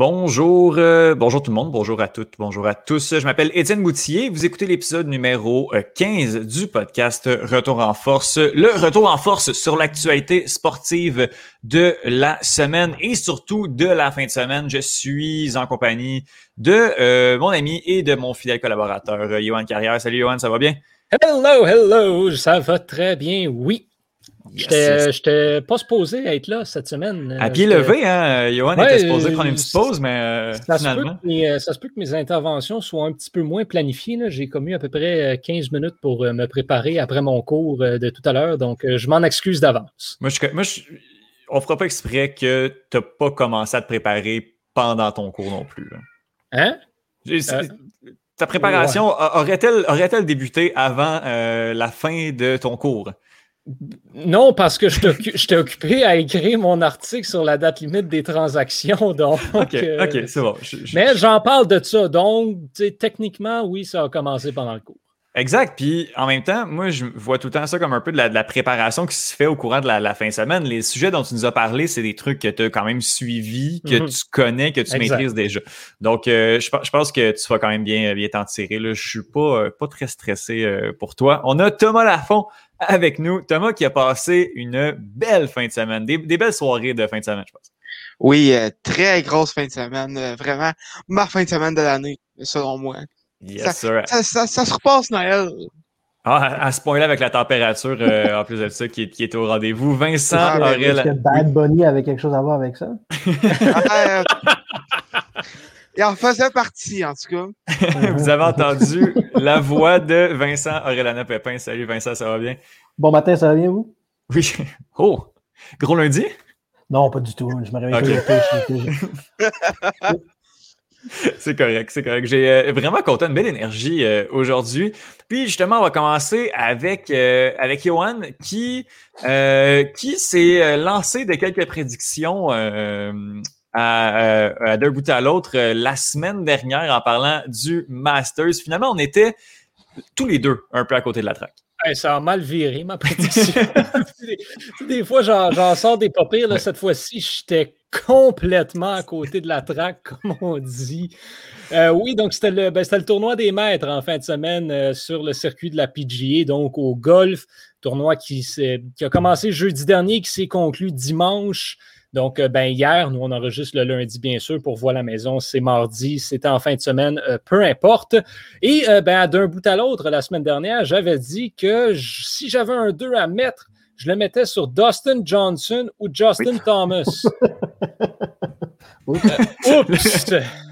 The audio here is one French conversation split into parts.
Bonjour, euh, bonjour tout le monde, bonjour à toutes, bonjour à tous. Je m'appelle Étienne Boutier. Vous écoutez l'épisode numéro 15 euh, du podcast Retour en force. Le retour en force sur l'actualité sportive de la semaine et surtout de la fin de semaine. Je suis en compagnie de euh, mon ami et de mon fidèle collaborateur, Johan Carrière. Salut Johan, ça va bien? Hello, hello, ça va très bien, oui. Je n'étais pas supposé être là cette semaine. À pied levé, hein? Johan était supposé prendre une petite pause, mais euh, ça finalement. Se peut, ça se peut que mes interventions soient un petit peu moins planifiées. J'ai commis à peu près 15 euh, minutes pour euh, me préparer après mon cours de tout à l'heure, donc je m'en excuse d'avance. Moi, je, moi on ne fera pas exprès que tu n'as pas commencé à te préparer pendant ton cours non plus. Hein? ta préparation aurait-elle aurait débuté avant la fin de ton cours? Non, parce que je t'ai occupé à écrire mon article sur la date limite des transactions. Donc, OK, euh, c'est bon. mais j'en parle de ça. Donc, techniquement, oui, ça a commencé pendant le cours. Exact. Puis en même temps, moi, je vois tout le temps ça comme un peu de la, préparation qui se fait au courant de la, fin de semaine. Les sujets dont tu nous as parlé, c'est des trucs que tu as quand même suivis, que mhm. tu connais, que tu maîtrises déjà. Donc, euh, je, pense que tu vas quand même bien, bien t'en tirer. Là. Je suis pas, euh, pas très stressé pour toi. On a Thomas Lafont avec nous. Thomas qui a passé une belle fin de semaine, des, belles soirées de fin de semaine, je pense. Oui, euh, très grosse fin de semaine. Euh, vraiment, ma fin de semaine de l'année, selon moi. Yes, ça, Ça, se repasse, Noël. Ah, à ce point-là, avec la température, euh, en plus de ça, qui, qui est au rendez-vous. Vincent ah, Est-ce que Bad Bunny avait quelque chose à voir avec ça? Ah, il en faisait partie, en tout cas. Vous avez entendu la voix de Vincent Aurélana Pépin. Salut Vincent, ça va bien? Bon matin, ça va bien, vous? Oui. Oh! Gros lundi? Non, pas du tout. Je me réveille C'est correct, c'est correct. J'ai euh, vraiment compté une belle énergie euh, aujourd'hui. Puis justement, on va commencer avec, euh, avec Johan qui, qui s'est lancé de quelques prédictions à, d'un bout à l'autre euh, la semaine dernière en parlant du Masters. Finalement, on était tous les deux un peu à côté de la traque. ça a mal viré, ma prédiction. des, fois, j'en sors des pas pires. Cette fois-ci, j'étais complètement à côté de la traque, comme on dit. Euh, oui, donc c'était le, ben, le, tournoi des maîtres en fin de semaine euh, sur le circuit de la PGA, donc au golf. Tournoi qui, qui a commencé jeudi dernier, qui s'est conclu dimanche. Donc, euh, ben, hier, nous, on enregistre le lundi, bien sûr, pour voir la maison. C'est mardi, c'était en fin de semaine, euh, peu importe. Et euh, ben, d'un bout à l'autre, la semaine dernière, j'avais dit que si j'avais un 2 à mettre, je le mettais sur Dustin Johnson ou Justin Thomas. oups!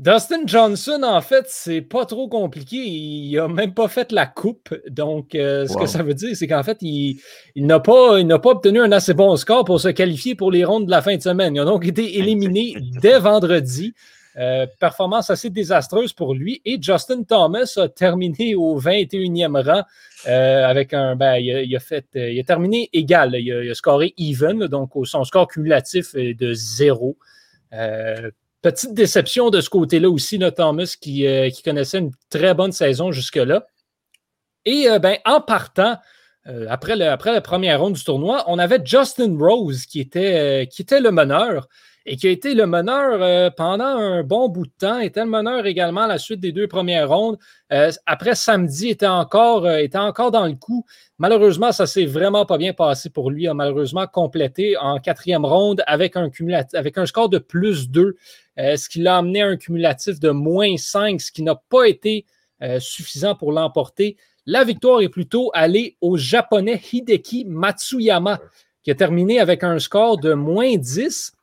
Dustin Johnson, en fait, c'est pas trop compliqué. Il n'a même pas fait la coupe. Donc, euh, ce que ça veut dire, c'est qu'en fait, il, n'a pas, pas obtenu un assez bon score pour se qualifier pour les rondes de la fin de semaine. Il a donc été éliminé dès vendredi. Euh, performance assez désastreuse pour lui. Et Justin Thomas a terminé au 21e rang euh, avec un. Ben, il, a, fait, il a terminé égal. Il a, scoré even, donc son score cumulatif est de zéro. Petite déception de ce côté-là aussi, là, Thomas, qui, euh, qui, connaissait une très bonne saison jusque-là. Et euh, ben, en partant, euh, après, le, la première ronde du tournoi, on avait Justin Rose qui était, était le meneur et qui a été le meneur pendant un bon bout de temps, était le meneur également à la suite des deux premières rondes. après samedi, était encore, était encore dans le coup. Malheureusement, ça s'est vraiment pas bien passé pour lui. Il a malheureusement complété en quatrième ronde avec un, score de plus 2 euh, ce qui l'a amené à un cumulatif de moins 5, ce qui n'a pas été euh, suffisant pour l'emporter. La victoire est plutôt allée au japonais Hideki Matsuyama, qui a terminé avec un score de moins 10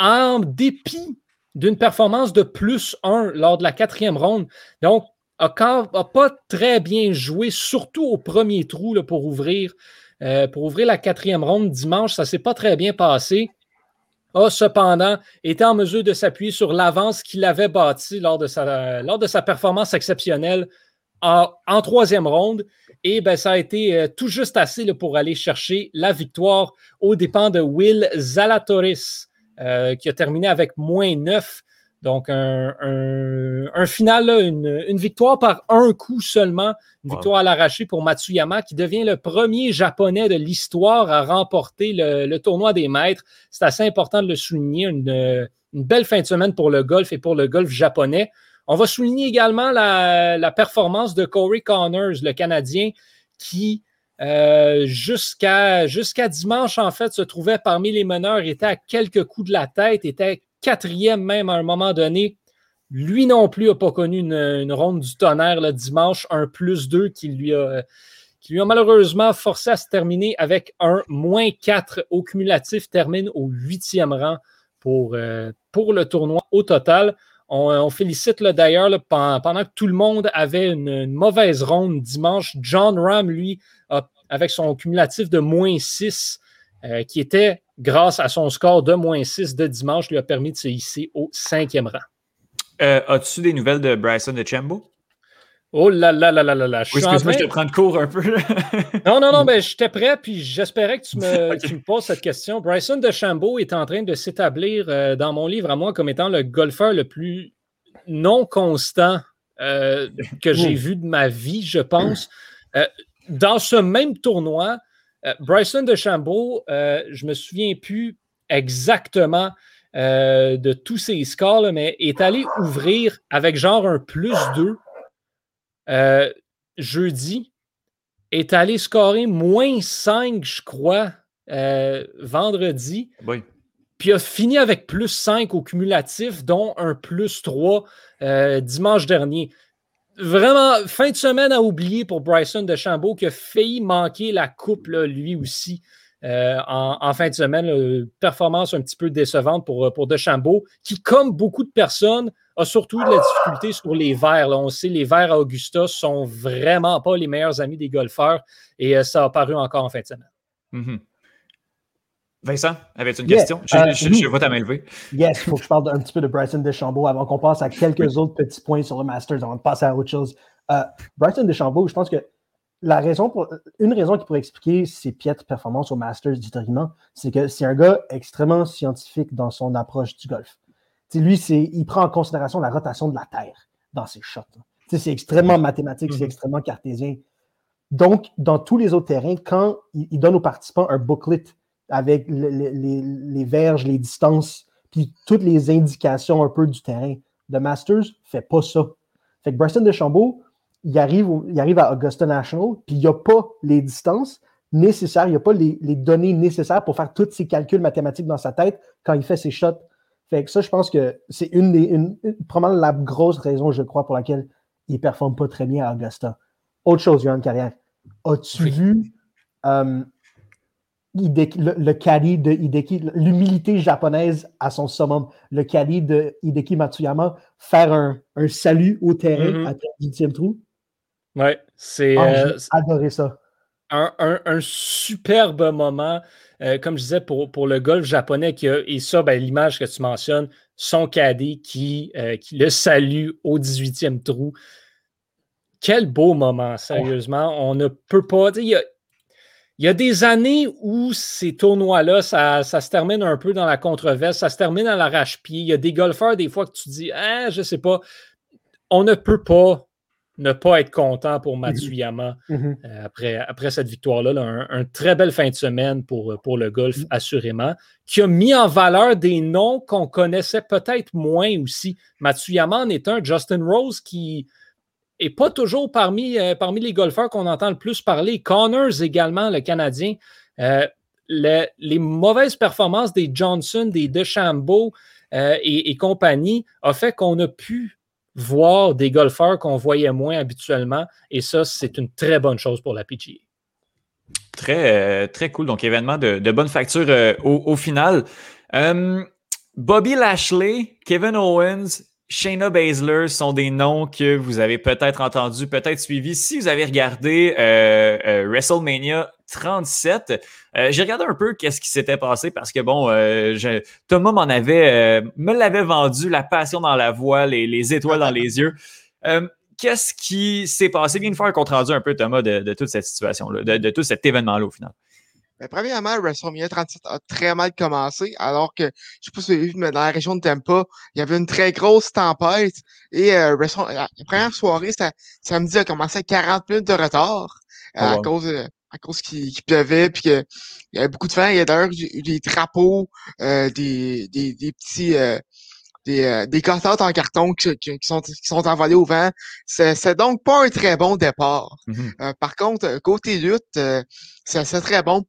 en dépit d'une performance de plus 1 lors de la quatrième ronde. Donc, n'a pas très bien joué, surtout au premier trou pour, ouvrir, euh, pour ouvrir la quatrième ronde dimanche. Ça ne s'est pas très bien passé a cependant été en mesure de s'appuyer sur l'avance qu'il avait bâtie lors de sa, lors de sa performance exceptionnelle en, troisième ronde. Et ben, ça a été euh, tout juste assez pour aller chercher la victoire aux dépens de Will Zalatoris, euh, qui a terminé avec moins 9. Donc, un, final, une, victoire par un coup seulement, une victoire à l'arraché pour Matsuyama, qui devient le premier japonais de l'histoire à remporter le, tournoi des maîtres. C'est assez important de le souligner. Une, belle fin de semaine pour le golf et pour le golf japonais. On va souligner également la, performance de Corey Connors, le Canadien, qui euh, jusqu'à dimanche, en fait, se trouvait parmi les meneurs, était à quelques coups de la tête, était quatrième même à un moment donné. Lui non plus n'a pas connu une, ronde du tonnerre le dimanche, un plus 2 qui lui a, malheureusement forcé à se terminer avec un moins 4 au cumulatif, termine au huitième rang pour, euh, pour le tournoi au total. On, félicite d'ailleurs pendant, que tout le monde avait une, mauvaise ronde dimanche. John Ram, lui, avec son cumulatif de moins 6, euh, qui était grâce à son score de moins 6 de dimanche, lui a permis de se hisser au cinquième rang. Euh, as-tu des nouvelles de Bryson de Chambo? Oh là là là là là là. Oui, excuse-moi, je te prends de cours un peu. non, non, non, ben, j'étais prêt, puis j'espérais que tu me, poses cette question. Bryson de Chambo est en train de s'établir euh, dans mon livre à moi comme étant le golfeur le plus non constant euh, que j'ai vu de ma vie, je pense. dans ce même tournoi, euh, Bryson DeChambeau, euh, je me souviens plus exactement euh, de tous ses scores, mais est allé ouvrir avec genre un plus 2 jeudi, est allé scorer moins 5, je crois, vendredi. Puis a fini avec plus 5 au cumulatif, dont un plus 3 dimanche dernier vraiment, fin de semaine à oublier pour Bryson DeChambeau qui a failli manquer la coupe, lui aussi, euh, en, fin de semaine. performance un petit peu décevante pour, pour DeChambeau, qui, comme beaucoup de personnes, a surtout de la difficulté sur les verts. On sait les verts à Augusta sont vraiment pas les meilleurs amis des golfeurs et euh, ça a paru encore en fin de semaine. Mm-hmm. Vincent, avais-tu une question? Je, euh, je, vois ta main levée. Yes, il faut que je parle un petit peu de Bryson DeChambeau avant qu'on passe à quelques autres petits points sur le Masters avant de passer à autre chose. Euh, Bryson DeChambeau, je pense que la raison pour, une raison qui pourrait expliquer ses piètres performances au Masters d'Itoriment, c'est que c'est un gars extrêmement scientifique dans son approche du golf. Lui, il prend en considération la rotation de la Terre dans ses shots. C'est extrêmement mathématique, c'est mm-hmm. extrêmement cartésien. Donc, dans tous les autres terrains, quand il donne aux participants un booklet avec les, verges, les distances, puis toutes les indications un peu du terrain. The Masters ne fait pas ça. Fait que Bryson DeChambeau, il arrive, il arrive à Augusta National, puis il n'y a pas les distances nécessaires, il n'y a pas les, données nécessaires pour faire tous ces calculs mathématiques dans sa tête quand il fait ses shots. Fait que ça, je pense que c'est une des, probablement la grosse raison, je crois, pour laquelle il ne performe pas très bien à Augusta. Autre chose, Yohan Carrière. As-tu vu euh, le, caddie de Hideki, l'humilité japonaise à son summum, le caddie de Hideki Matsuyama, faire un, salut au terrain mm-hmm. à 18e trou. Ouais, c'est. Euh, adoré ça. Un, superbe moment, euh, comme je disais, pour, pour le golf japonais, qui a, et ça, ben, l'image que tu mentionnes, son caddie qui, euh, qui le salue au 18e trou. Quel beau moment, sérieusement. On ne peut pas. il y a des années où ces tournois-là, ça, se termine un peu dans la controverse, ça se termine à l'arrache-pied. Il y a des golfeurs, des fois, que tu dis, ah, je sais pas, on ne peut pas ne pas être content pour Matsuyama mm-hmm. Mm-hmm. Euh, après, après cette victoire-là. un, très belle fin de semaine pour, pour le golf, mm-hmm. assurément, qui a mis en valeur des noms qu'on connaissait peut-être moins aussi. Matsuyama en est un. Justin Rose qui et pas toujours parmi, euh, parmi les golfeurs qu'on entend le plus parler. Connors également, le Canadien. Euh, les mauvaises performances des Johnson, des DeChambeau et, compagnie a fait qu'on a pu voir des golfeurs qu'on voyait moins habituellement. Et ça, c'est une très bonne chose pour la PGA. Très, très cool. Donc, événement de, bonne facture au, au, final. Bobby Lashley, Kevin Owens, Shayna Baszler sont des noms que vous avez peut-être entendus, peut-être suivis. Si vous avez regardé euh, euh, WrestleMania 37, euh, j'ai regardé un peu qu'est-ce qui s'était passé parce que bon, Thomas m'en avait, me l'avait vendu, la passion dans la voix, les, étoiles dans les yeux. qu'est-ce qui s'est passé? Viens de faire un compte rendu un peu, Thomas, de, toute cette situation-là, de, tout cet événement-là au final. Ben, premièrement, WrestleMania 37 a très mal commencé, alors que, je sais pas si vous avez vu, mais dans la région de Tampa, il y avait une très grosse tempête et euh, la première soirée, samedi, a commencé à 40 minutes de retard oh, à cause à cause qu'il pleuvait puis qu'il y avait beaucoup de fans. Il y a d'ailleurs eu des drapeaux, euh, des, des, des, petits euh, des, euh, des en carton qui, qui, sont, qui sont envolés au vent. C'est donc pas un très bon départ. Mm-hmm. Euh, par contre, euh, côté lutte, euh, c'est très bon.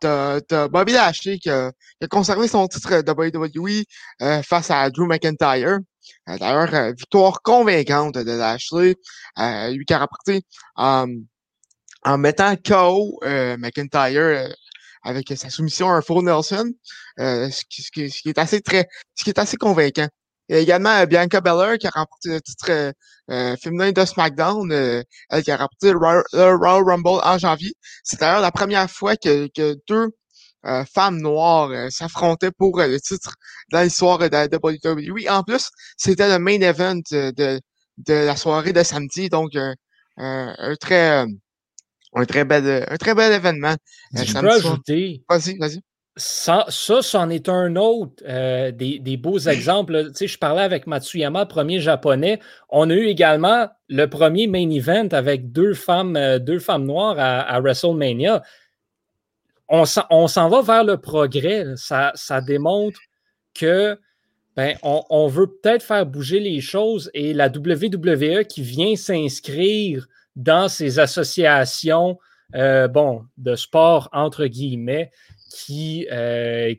T'as as Bobby Lashley qui a, qui a, conservé son titre de WWE face à Drew McIntyre. D'ailleurs, victoire convaincante de Lashley, lui qui a rapporté en mettant KO McIntyre avec sa soumission à un faux Nelson, euh, ce, qui, est assez très, ce qui est assez convaincant. Il y a également euh, Bianca Belair qui a remporté le titre euh, euh féminin de SmackDown, elle qui a remporté le Royal, Rumble en janvier. C'est d'ailleurs la première fois que, que deux femmes noires s'affrontaient pour le titre dans l'histoire de WWE. En plus, c'était le main event de, de la soirée de samedi, donc un très un très bel, un très bel événement. Euh, je peux ajouter. Vas-y, vas-y. Ça, ça, c'en est un autre euh, des, des, beaux exemples. Tu sais, je parlais avec Matsuyama, premier japonais. On a eu également le premier main event avec deux femmes, euh, deux femmes noires à, WrestleMania. On s'en va vers le progrès. Ça, ça démontre que ben, on, on veut peut-être faire bouger les choses et la WWE qui vient s'inscrire dans ces associations euh, de sport, entre guillemets, qui, euh,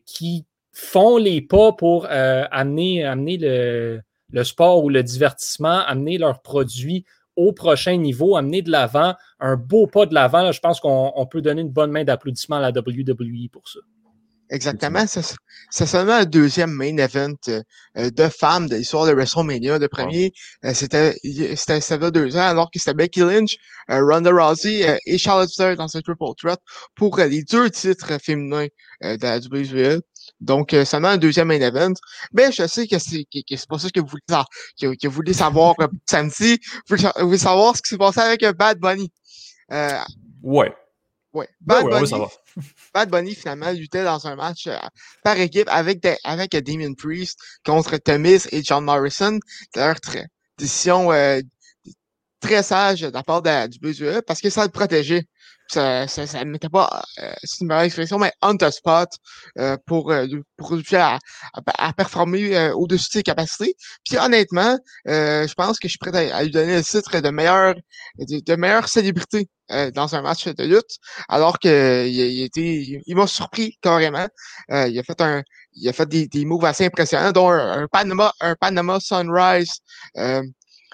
font les pas pour euh, amener, amener le, le, sport ou le divertissement, amener leurs produits au prochain niveau, amener de l'avant, un beau pas de l'avant. Je pense qu'on peut donner une bonne main d'applaudissement à la WWE pour ça. Exactement. C'est seulement le deuxième main event euh, euh, de femmes de l'histoire de WrestleMania. Le premier, euh, c'était c'était ça deux ans, alors que c'était Becky Lynch, Ronda Rousey et Charlotte Flair dans ce triple threat pour les deux titres féminins de la WWE. Donc, seulement un deuxième main event. Mais je sais que c'est que, c'est pas ça que vous voulez, que, que vous voulez savoir samedi. Vous voulez savoir ce qui s'est passé avec Bad Bunny. ouais. Ouais. Bad, Bunny, Bad Bunny, finalement, luttait dans un match euh, par équipe avec, avec Damien Priest contre Thomas et John Morrison. Très, décision euh, très sage de la part de, du BSE parce que ça le protégeait ça, ça, ça mettait pas, euh, c'est une mauvaise expression, mais on the spot euh, pour, euh, pour à, à, performer euh, au-dessus de ses capacités. Puis honnêtement, je pense que je suis prêt à, lui donner le titre de meilleure de, meilleure célébrité dans un match de lutte, alors que il, il était, il, m'a surpris carrément. il a fait un, il a fait des, des moves assez impressionnants, dont un, un Panama, un Panama Sunrise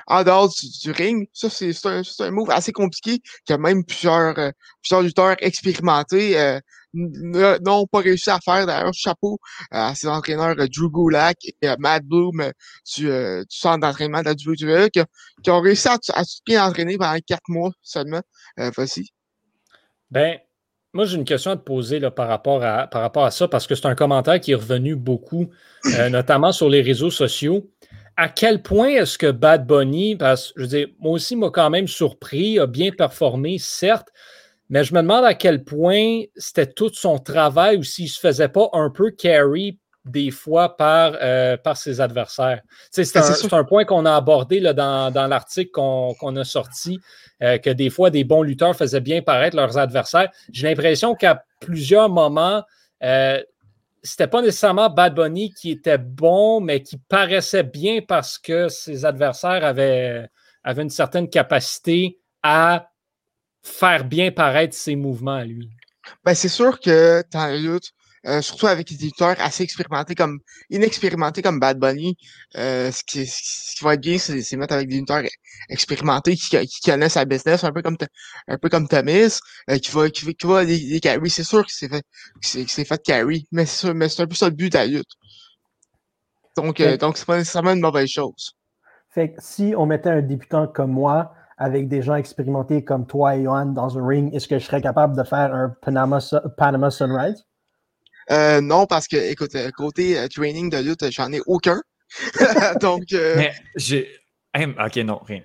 en dehors du, ring. Ça, c'est un, un, move assez compliqué que même plusieurs, euh, plusieurs lutteurs expérimentés euh, n'ont pas réussi à faire. D'ailleurs, chapeau euh, à ses entraîneurs Drew Gulak et Matt Bloom du, centre d'entraînement de la WWE qui, qui, ont réussi à, à bien entraîner pendant quatre mois seulement. voici. Ben, moi, j'ai une question à te poser là, par, rapport à, par rapport à ça, parce que c'est un commentaire qui est revenu beaucoup, notamment sur les réseaux sociaux à quel point est-ce que Bad Bunny, parce que je veux dire, moi aussi, m'a quand même surpris, a bien performé, certes, mais je me demande à quel point c'était tout son travail ou s'il ne se faisait pas un peu carry des fois par, euh, par ses adversaires. C'est un, un, point qu'on a abordé là, dans, dans l'article qu'on a sorti, euh, que des fois, des bons lutteurs faisaient bien paraître leurs adversaires. J'ai l'impression qu'à plusieurs moments, euh, c'était pas nécessairement Bad Bunny qui était bon, mais qui paraissait bien parce que ses adversaires avaient, une certaine capacité à faire bien paraître ses mouvements à lui. Ben, c'est sûr que dans euh, surtout avec des éditeurs assez expérimentés comme inexpérimentés comme Bad Bunny. Euh, ce, qui, ce, qui, va être bien, c'est mettre avec des éditeurs expérimentés qui, qui, connaissent sa business, un peu comme un peu comme Thomas, euh, qui va qui, qui va les, les carry. C'est sûr que c'est fait que c'est fait de carry, mais c'est un peu ça le but de la lutte. Donc, euh, donc c'est pas nécessairement une mauvaise chose. Fait que si on mettait un débutant comme moi avec des gens expérimentés comme toi et Johan dans un ring, est-ce que je serais capable de faire un Panama, Panama Sunrise? Euh, non, parce que, écoute, euh, côté euh, training de lutte, j'en ai aucun. Donc. Mais j'ai. ok, non, rien.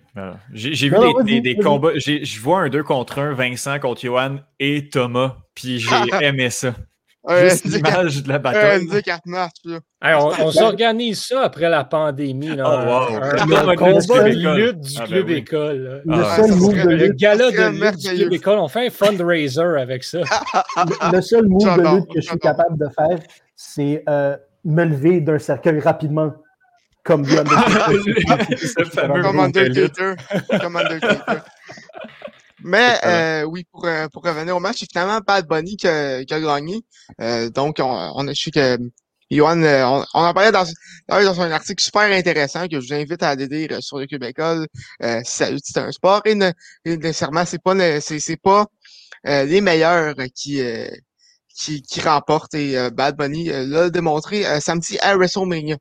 J'ai vu des, des, combats. Je vois un 2 contre 1, Vincent contre Johan et Thomas, puis j'ai aimé ça. Juste l'image de la bataille. on, s'organise ça après la pandémie. Là, oh, wow. un, combat de lutte du ah, ben club école. Le, ah, seul move de lutte. gala de lutte du club école. On fait un fundraiser avec ça. le, seul move de lutte que je suis capable de faire, c'est euh, me lever d'un cercueil rapidement. Comme The Undertaker. Comme Undertaker. Comme Undertaker. Mais euh, oui, pour, euh, pour revenir au match, c'est finalement Bad Bunny qui a, qui a gagné. Euh, donc, on, on a su que Yohan, euh, on, on, en parlait dans, dans un article super intéressant que je vous invite à aller lire sur le Québécois. Euh, c'est un sport et, nécessairement, c'est pas c'est pas les meilleurs qui qui, qui remporte et euh, Bad Bunny euh, l'a démontré euh, samedi à WrestleMania.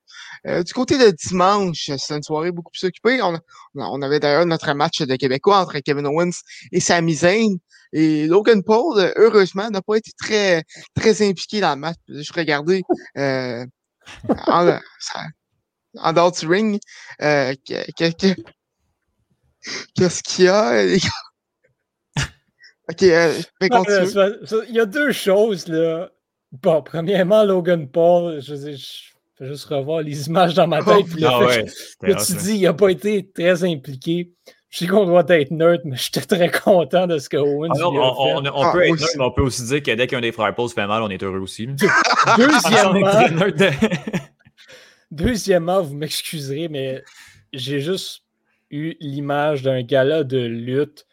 du côté de dimanche, c'est une soirée beaucoup plus occupée. On, on avait d'ailleurs notre match de Québécois entre Kevin Owens et Sami Zayn. Et Logan Paul, heureusement, n'a pas été très très impliqué dans le match. Je regardais euh, en, en dehors du ring qu'est-ce qu'il y a. Ok, euh, Il y a deux choses, là. Bon, premièrement, Logan Paul, je, je, je vais juste revoir les images dans ma tête. Puis ah ouais, que, tu dis, il n'a pas été très impliqué. Je sais qu'on doit être nerd, mais j'étais très content de ce que Owens ah on, on, ah, peut être nerd, mais on peut aussi dire que dès qu'un des frères Paul se fait mal, on est heureux aussi. Deuxièmement, deuxièmement, vous m'excuserez, mais j'ai juste eu l'image d'un gala de lutte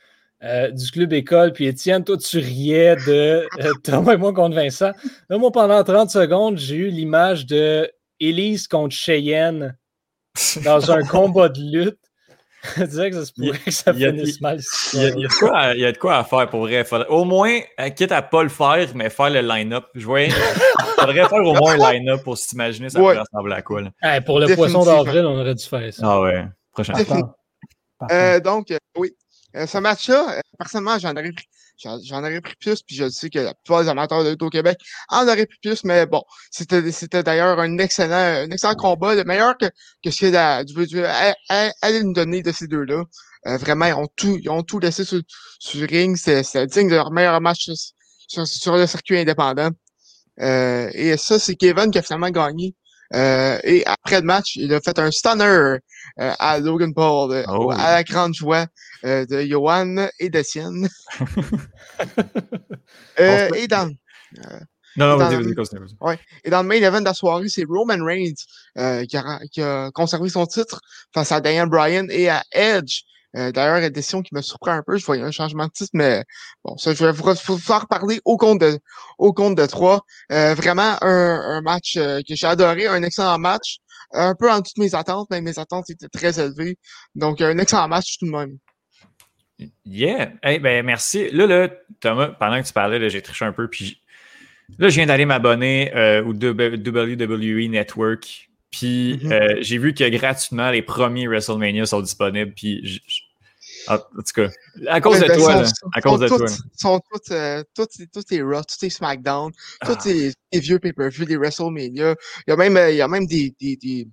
euh, du club école. Puis Étienne, toi, tu riais de euh, Thomas et moi contre Vincent. Là, moi, pendant 30 secondes, j'ai eu l'image de Elise contre Cheyenne dans un combat de lutte. Je disais que ça se pourrait que ça finisse mal. Il y, a, il, y a de quoi à faire pour vrai. au moins, euh, quitte à pas le faire, mais faire le line-up. Je voyais. Il faudrait faire au moins un line-up pour s'imaginer ça pourrait ressembler à quoi. pour le poisson d'avril, on aurait dû faire ça. Ah ouais. Prochain. Euh, donc, oui. Euh, ce match-là, euh, personnellement, j'en aurais pris. J'en aurais pris plus, puis je sais que la plupart des amateurs de lutte au Québec en auraient pris plus, mais bon, c'était c'était d'ailleurs un excellent un excellent combat, le meilleur que, que ce que allait nous donner de ces deux-là. Euh, vraiment, ils ont tout ils ont tout laissé sur, sur le ring, c'est digne de leur meilleur match sur, sur, le circuit indépendant. et ça, c'est Kevin qui a finalement gagné. Et après le match, il a fait un stunner à Logan Paul, oh. à la grande joie euh, de Johan et de Sienne. euh, et dans. Euh, non, non, vas-y, vas-y, continue. Ouais. Et dans le main event de la soirée, c'est Roman Reigns euh, qui, a, qui, a, conservé son titre face à Diane Bryan et à Edge. Euh, D'ailleurs, la décision qui me surprend un peu, je voyais un changement de titre, mais bon, ça, je vais vous, faire parler au compte de, au compte de trois. Euh, vraiment un, un match que j'ai adoré, un excellent match. Un peu en toutes mes attentes, mais mes attentes étaient très élevées. Donc, un excellent match tout de même. Yeah. ben, merci. Là, là, Thomas, pendant que tu parlais, j'ai triché un peu. Puis là, je viens d'aller m'abonner euh, au WWE Network. Puis mm-hmm. euh, j'ai vu que gratuitement, les premiers WrestleMania sont disponibles. Puis en tout cas, à cause de ben, toi. à cause de toi. sont tous, euh, tous, tous les Raw, tous les SmackDown, tous ah. les, vieux pay-per-view, les WrestleMania. Il y a même, il y a même des, des, des,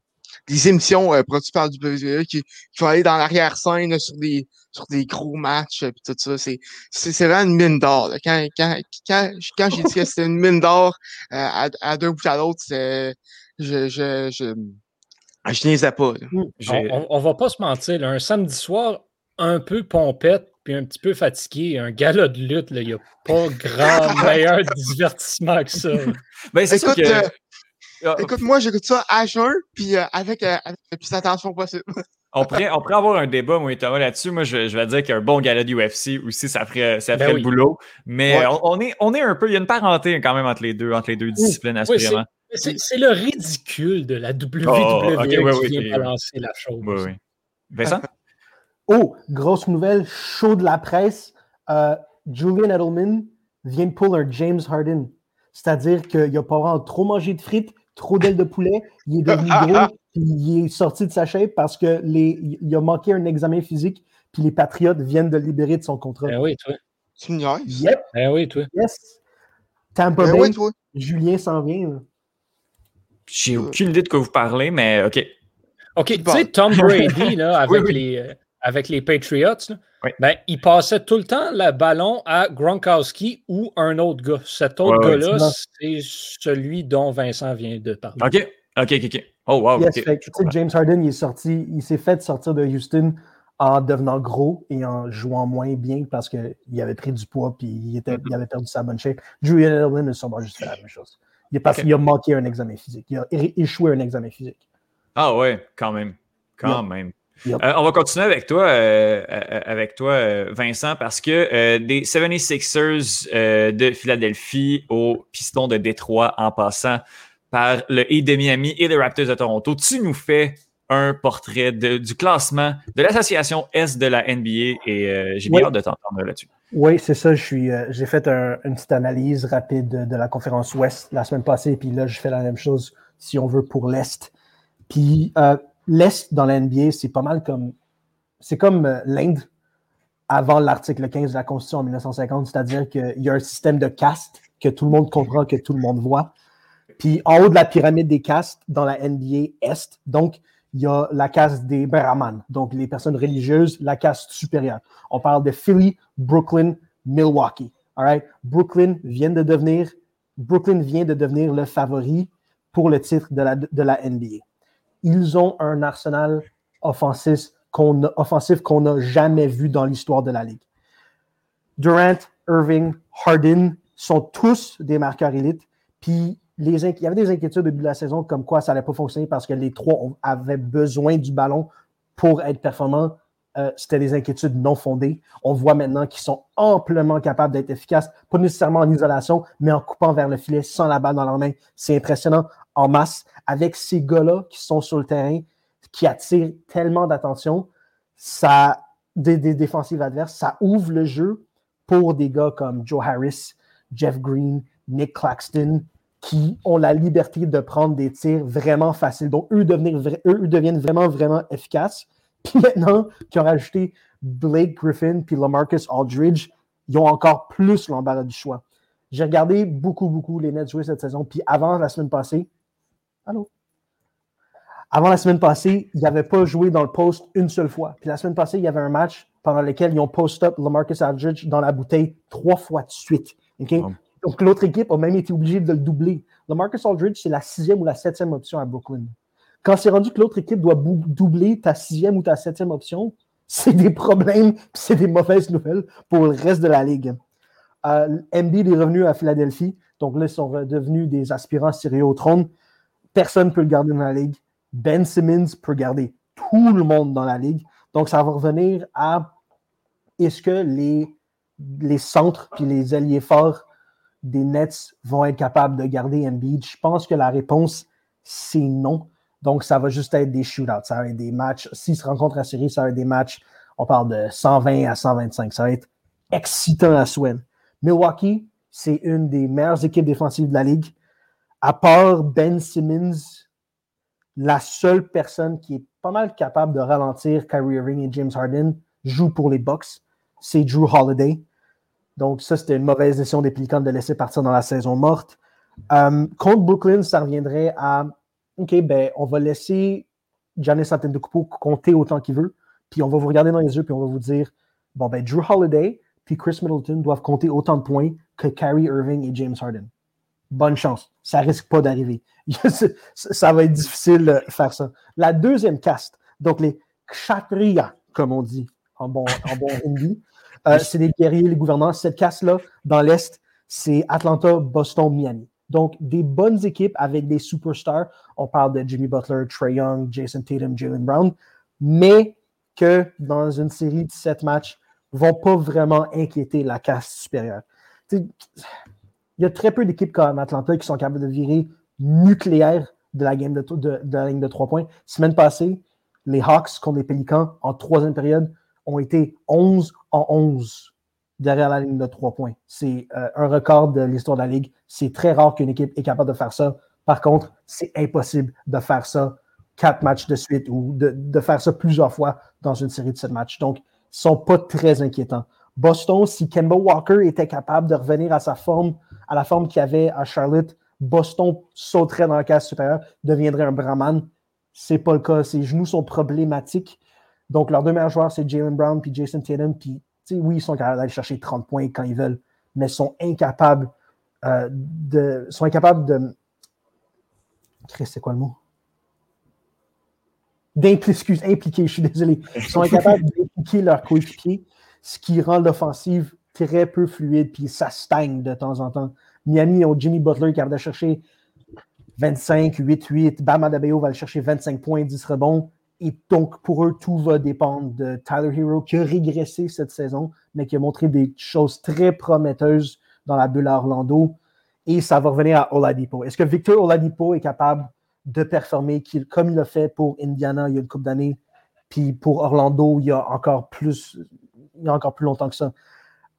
des émissions euh, produites par WWE qui, qui vont aller dans l'arrière-scène sur des, sur des gros matchs et tout ça. C'est, c'est, vraiment une mine d'or. Quand, quand, quand, quand j'ai dit que c'était une mine d'or euh, à, à deux bout à l'autre, je, je, je, je niaisais pas. On, on, va pas se mentir. un samedi soir, un peu pompette puis un petit peu fatigué, un gala de lutte, il n'y a pas grand meilleur divertissement que ça. Ben, c'est Écoute, que... Euh, ah, écoute, moi, j'écoute ça à jeun, puis euh, avec, euh, avec le plus d'attention possible. on, pourrait, on pourrait avoir un débat, moi et Thomas, là-dessus. Moi, je, je vais dire qu'un bon gala UFC aussi, ça ferait, ça ben le boulot. Mais on, est, on est un peu, il y a une parenté quand même entre les deux, entre les deux disciplines, assurément. c'est le ridicule de la WWE qui vient balancer la chose. Oui, oui. Vincent? Oh, grosse nouvelle, chaud de la presse. Euh, Julian Edelman vient de pull un James Harden. C'est-à-dire qu'il a pas trop mangé de frites, trop d'ailes de poulet, il est devenu gros, puis il est sorti de sa shape parce que les, il a manqué un examen physique, puis les Patriotes viennent de le libérer de son contrat. Ben oui, toi. Tu me Yep. Ben oui, toi. Yes. Tampa ben Bay, Julien s'en vient. J'ai aucune idée de quoi vous parlez, mais OK. OK, tu sais, Tom Brady, là, avec, Les, euh, avec les Patriots, ben, il passait tout le temps le ballon à Gronkowski ou un autre gars. Cet autre gars-là, c'est celui dont Vincent vient de parler. OK, OK, OK. Oh, wow. James Harden, il est sorti, il s'est fait sortir de Houston en devenant gros et en jouant moins bien parce qu'il avait pris du poids et il, était, il avait perdu sa bonne shape. Julian Edelman a sûrement juste fait la même chose. Il, parce qu'il a manqué un examen physique. Il a échoué un examen physique. Ah ouais, quand même. Quand même. Euh, on va continuer avec toi, euh, euh, avec toi Vincent, parce que des 76ers de Philadelphie au Piston de Détroit en passant par le Heat de Miami et les Raptors de Toronto, tu nous fais un portrait du classement de l'association S de la NBA et j'ai bien hâte de t'entendre là-dessus. Oui, c'est ça. j'ai fait une petite analyse rapide de, la conférence Ouest la semaine passée, puis là, je fais la même chose, si on veut, pour l'Est. Puis l'Est dans la NBA, c'est pas mal comme. C'est comme euh, l'Inde avant l'article 15 de la Constitution en 1950, c'est-à-dire qu'il y a un système de castes que tout le monde comprend, que tout le monde voit. Puis en haut de la pyramide des castes, dans la NBA Est, donc, il y a la caste des Brahmanes, donc les personnes religieuses, la caste supérieure. On parle de Philly, Brooklyn, Milwaukee. All Brooklyn vient de devenir Brooklyn vient de devenir le favori pour le titre de la NBA ils ont un arsenal offensif qu'on n'a jamais vu dans l'histoire de la Ligue. Durant, Irving, Harden sont tous des marqueurs élites. Puis il y avait des inquiétudes au début de la saison comme quoi ça n'allait pas fonctionner parce que les trois avaient besoin du ballon pour être performants. Euh, c'était des inquiétudes non fondées. On voit maintenant qu'ils sont amplement capables d'être efficaces, pas nécessairement en isolation, mais en coupant vers le filet sans la balle dans leurs mains. C'est impressionnant en masse avec ces gars-là qui sont sur le terrain, qui attirent tellement d'attention, ça, des, défensives adverses, ça ouvre le jeu pour des gars comme Joe Harris, Jeff Green, Nick Claxton, qui ont la liberté de prendre des tirs vraiment faciles. Donc, eux deviennent vraiment, vraiment efficaces. Puis maintenant qui ont rajouté Blake Griffin puis Lamarcus Aldridge, ils ont encore plus l'embarras du choix. J'ai regardé beaucoup, beaucoup les Nets jouer cette saison. Puis avant la semaine passée, Allô? Avant la semaine passée, ils n'avaient pas joué dans le post une seule fois. Puis la semaine passée, il y avait un match pendant lequel ils ont post-up Lamarcus Aldridge dans la bouteille trois fois de suite. Donc l'autre équipe a même été obligée de le doubler. Lamarcus Aldridge, c'est la sixième ou la septième option à Brooklyn. Quand c'est rendu que l'autre équipe doit doubler ta sixième ou ta septième option, c'est des problèmes, c'est des mauvaises nouvelles pour le reste de la ligue. Euh, MB est revenu à Philadelphie, donc là, ils sont devenus des aspirants sérieux au trône. Personne ne peut le garder dans la ligue. Ben Simmons peut garder tout le monde dans la ligue. Donc, ça va revenir à est-ce que les, les centres puis les alliés forts des Nets vont être capables de garder Embiid? Je pense que la réponse, c'est non. Donc, ça va juste être des shootouts. Ça va être des matchs. S'ils se rencontrent à série, ça va être des matchs, on parle de 120 à 125. Ça va être excitant à souhait. Milwaukee, c'est une des meilleures équipes défensives de la ligue à part Ben Simmons, la seule personne qui est pas mal capable de ralentir Kyrie Irving et James Harden joue pour les Bucks, c'est Drew Holiday. Donc, ça, c'était une mauvaise décision des Pelicans de laisser partir dans la saison morte. Euh, contre Brooklyn, ça reviendrait à OK, ben, on va laisser Giannis Antetokounmpo compter autant qu'il veut, puis on va vous regarder dans les yeux, puis on va vous dire bon, ben, Drew Holiday puis Chris Middleton doivent compter autant de points que Kyrie Irving et James Harden bonne chance. Ça risque pas d'arriver. ça va être difficile de faire ça. La deuxième caste, donc les kshatriya, comme on dit en bon, en bon hindi, euh, c'est les guerriers, les gouvernants. Cette caste-là, dans l'Est, c'est Atlanta, Boston, Miami. Donc, des bonnes équipes avec des superstars. On parle de Jimmy Butler, Trey Young, Jason Tatum, Jalen Brown, mais que dans une série de sept matchs, vont pas vraiment inquiéter la caste supérieure il y a très peu d'équipes comme Atlanta qui sont capables de virer nucléaire de la game de, la ligne de trois points. Semaine passée, les Hawks contre les Pélicans en troisième période ont été 11 en 11 derrière la ligne de trois points. C'est euh, un record de l'histoire de la Ligue. C'est très rare qu'une équipe est capable de faire ça. Par contre, c'est impossible de faire ça quatre matchs de suite ou de, de, faire ça plusieurs fois dans une série de sept matchs. Donc, ils ne sont pas très inquiétants. Boston, si Kemba Walker était capable de revenir à sa forme à la forme qu'il avait à Charlotte, Boston sauterait dans la case supérieure, deviendrait un Brahman. C'est pas le cas. Ses genoux sont problématiques. Donc, leurs deux meilleurs joueurs, c'est Jalen Brown puis Jason Tatum. Puis, oui, ils sont capables d'aller chercher 30 points quand ils veulent, mais sont incapables euh, de. sont incapables de. Chris, c'est quoi le mot? D'impliquer, impliquer, je suis désolé. Ils sont incapables d'impliquer leurs coéquipiers, ce qui rend l'offensive très peu fluide, puis ça stagne de temps en temps. Miami ont Jimmy Butler qui a de chercher 25, 8-8. Bam Adebayo va aller chercher 25 points, 10 rebonds. Et donc, pour eux, tout va dépendre de Tyler Hero qui a régressé cette saison, mais qui a montré des choses très prometteuses dans la bulle à Orlando. Et ça va revenir à Oladipo. Est-ce que Victor Oladipo est capable de performer comme il l'a fait pour Indiana il y a une couple d'années, puis pour Orlando il y a encore plus, il y a encore plus longtemps que ça?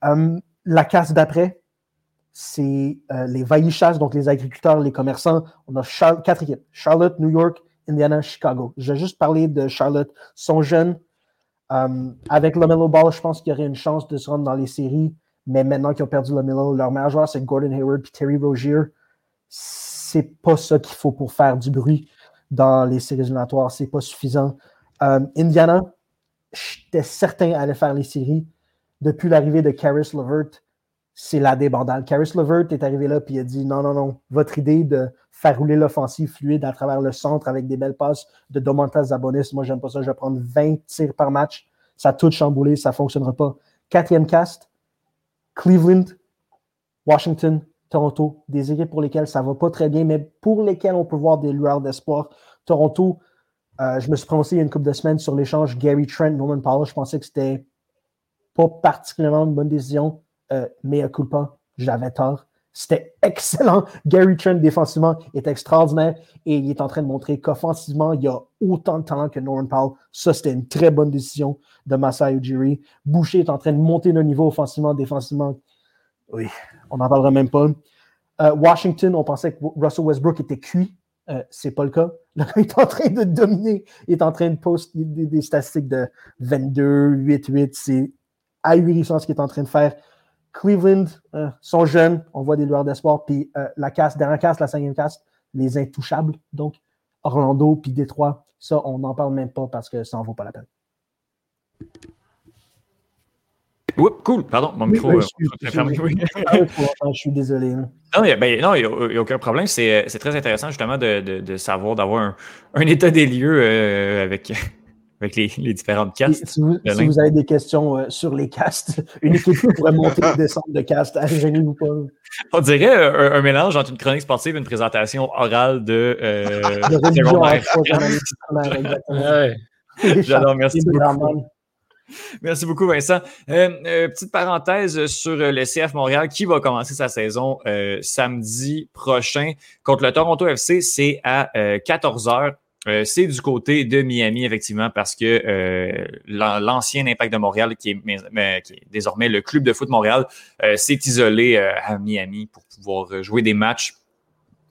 Euh, la casse d'après, c'est euh, les vaillichasses, donc les agriculteurs, les commerçants. On a quatre équipes Charlotte, New York, Indiana, Chicago. Je vais juste parler de Charlotte. Ils sont jeunes. Euh, avec LaMelo Ball, je pense qu'il y aurait une chance de se rendre dans les séries. Mais maintenant qu'ils ont perdu LaMelo, leur meilleur joueur, c'est Gordon Hayward et Terry Rozier. C'est pas ça qu'il faut pour faire du bruit dans les séries éliminatoires. C'est pas suffisant. Euh, Indiana, j'étais certain aller faire les séries. Depuis l'arrivée de Caris LeVert, c'est la débandale. Caris LeVert est arrivé là et il a dit non, non, non, votre idée de faire rouler l'offensive fluide à travers le centre avec des belles passes de Domantas Zabonis. Moi, j'aime pas ça. Je vais prendre 20 tirs par match. Ça a tout chamboulé, ça ne fonctionnera pas. Quatrième cast, Cleveland, Washington, Toronto, des équipes pour lesquelles ça va pas très bien, mais pour lesquelles on peut voir des lueurs d'espoir. Toronto, euh, je me suis prononcé il y a une couple de semaines sur l'échange Gary Trent, Norman Powell. Je pensais que c'était pas particulièrement une bonne décision, euh, coup pas, j'avais tort. C'était excellent. Gary Trent, défensivement, est extraordinaire et il est en train de montrer qu'offensivement, il y a autant de talent que Norman Powell. Ça, c'était une très bonne décision de Masai Ujiri. Boucher est en train de monter le niveau offensivement, défensivement. Oui, on n'en parlera même pas. Euh, Washington, on pensait que Russell Westbrook était cuit. Euh, c'est pas le cas. il est en train de dominer. Il est en train de poster des, statistiques de 22, 8, 8. C'est ahurissant ce qu'il est en train de faire. Cleveland euh, sont jeunes, on voit des lueurs d'espoir. Puis euh, la casse, dernière casse, la cinquième casse, les intouchables. Donc Orlando puis Détroit, ça, on n'en parle même pas parce que ça n'en vaut pas la peine. Oups, cool, pardon, mon micro. je, suis, désolé. Non, il n'y a, aucun problème. C'est très intéressant justement de, savoir, d'avoir un, état des lieux euh, avec avec les, différentes castes. Si vous, avez des questions euh, sur les castes, une équipe pourrait monter et descendre de castes, gênez-vous pas. On dirait euh, un, mélange entre une chronique sportive et une présentation orale de, euh, J'adore, merci beaucoup. Merci beaucoup, Vincent. petite parenthèse sur le CF Montréal qui va commencer sa saison samedi prochain contre le Toronto FC. C'est à 14h. Euh, c'est du côté de Miami, effectivement, parce que euh, l'ancien Impact de Montréal, qui est, désormais le club de foot Montréal, euh, s'est isolé à Miami pour pouvoir jouer des matchs.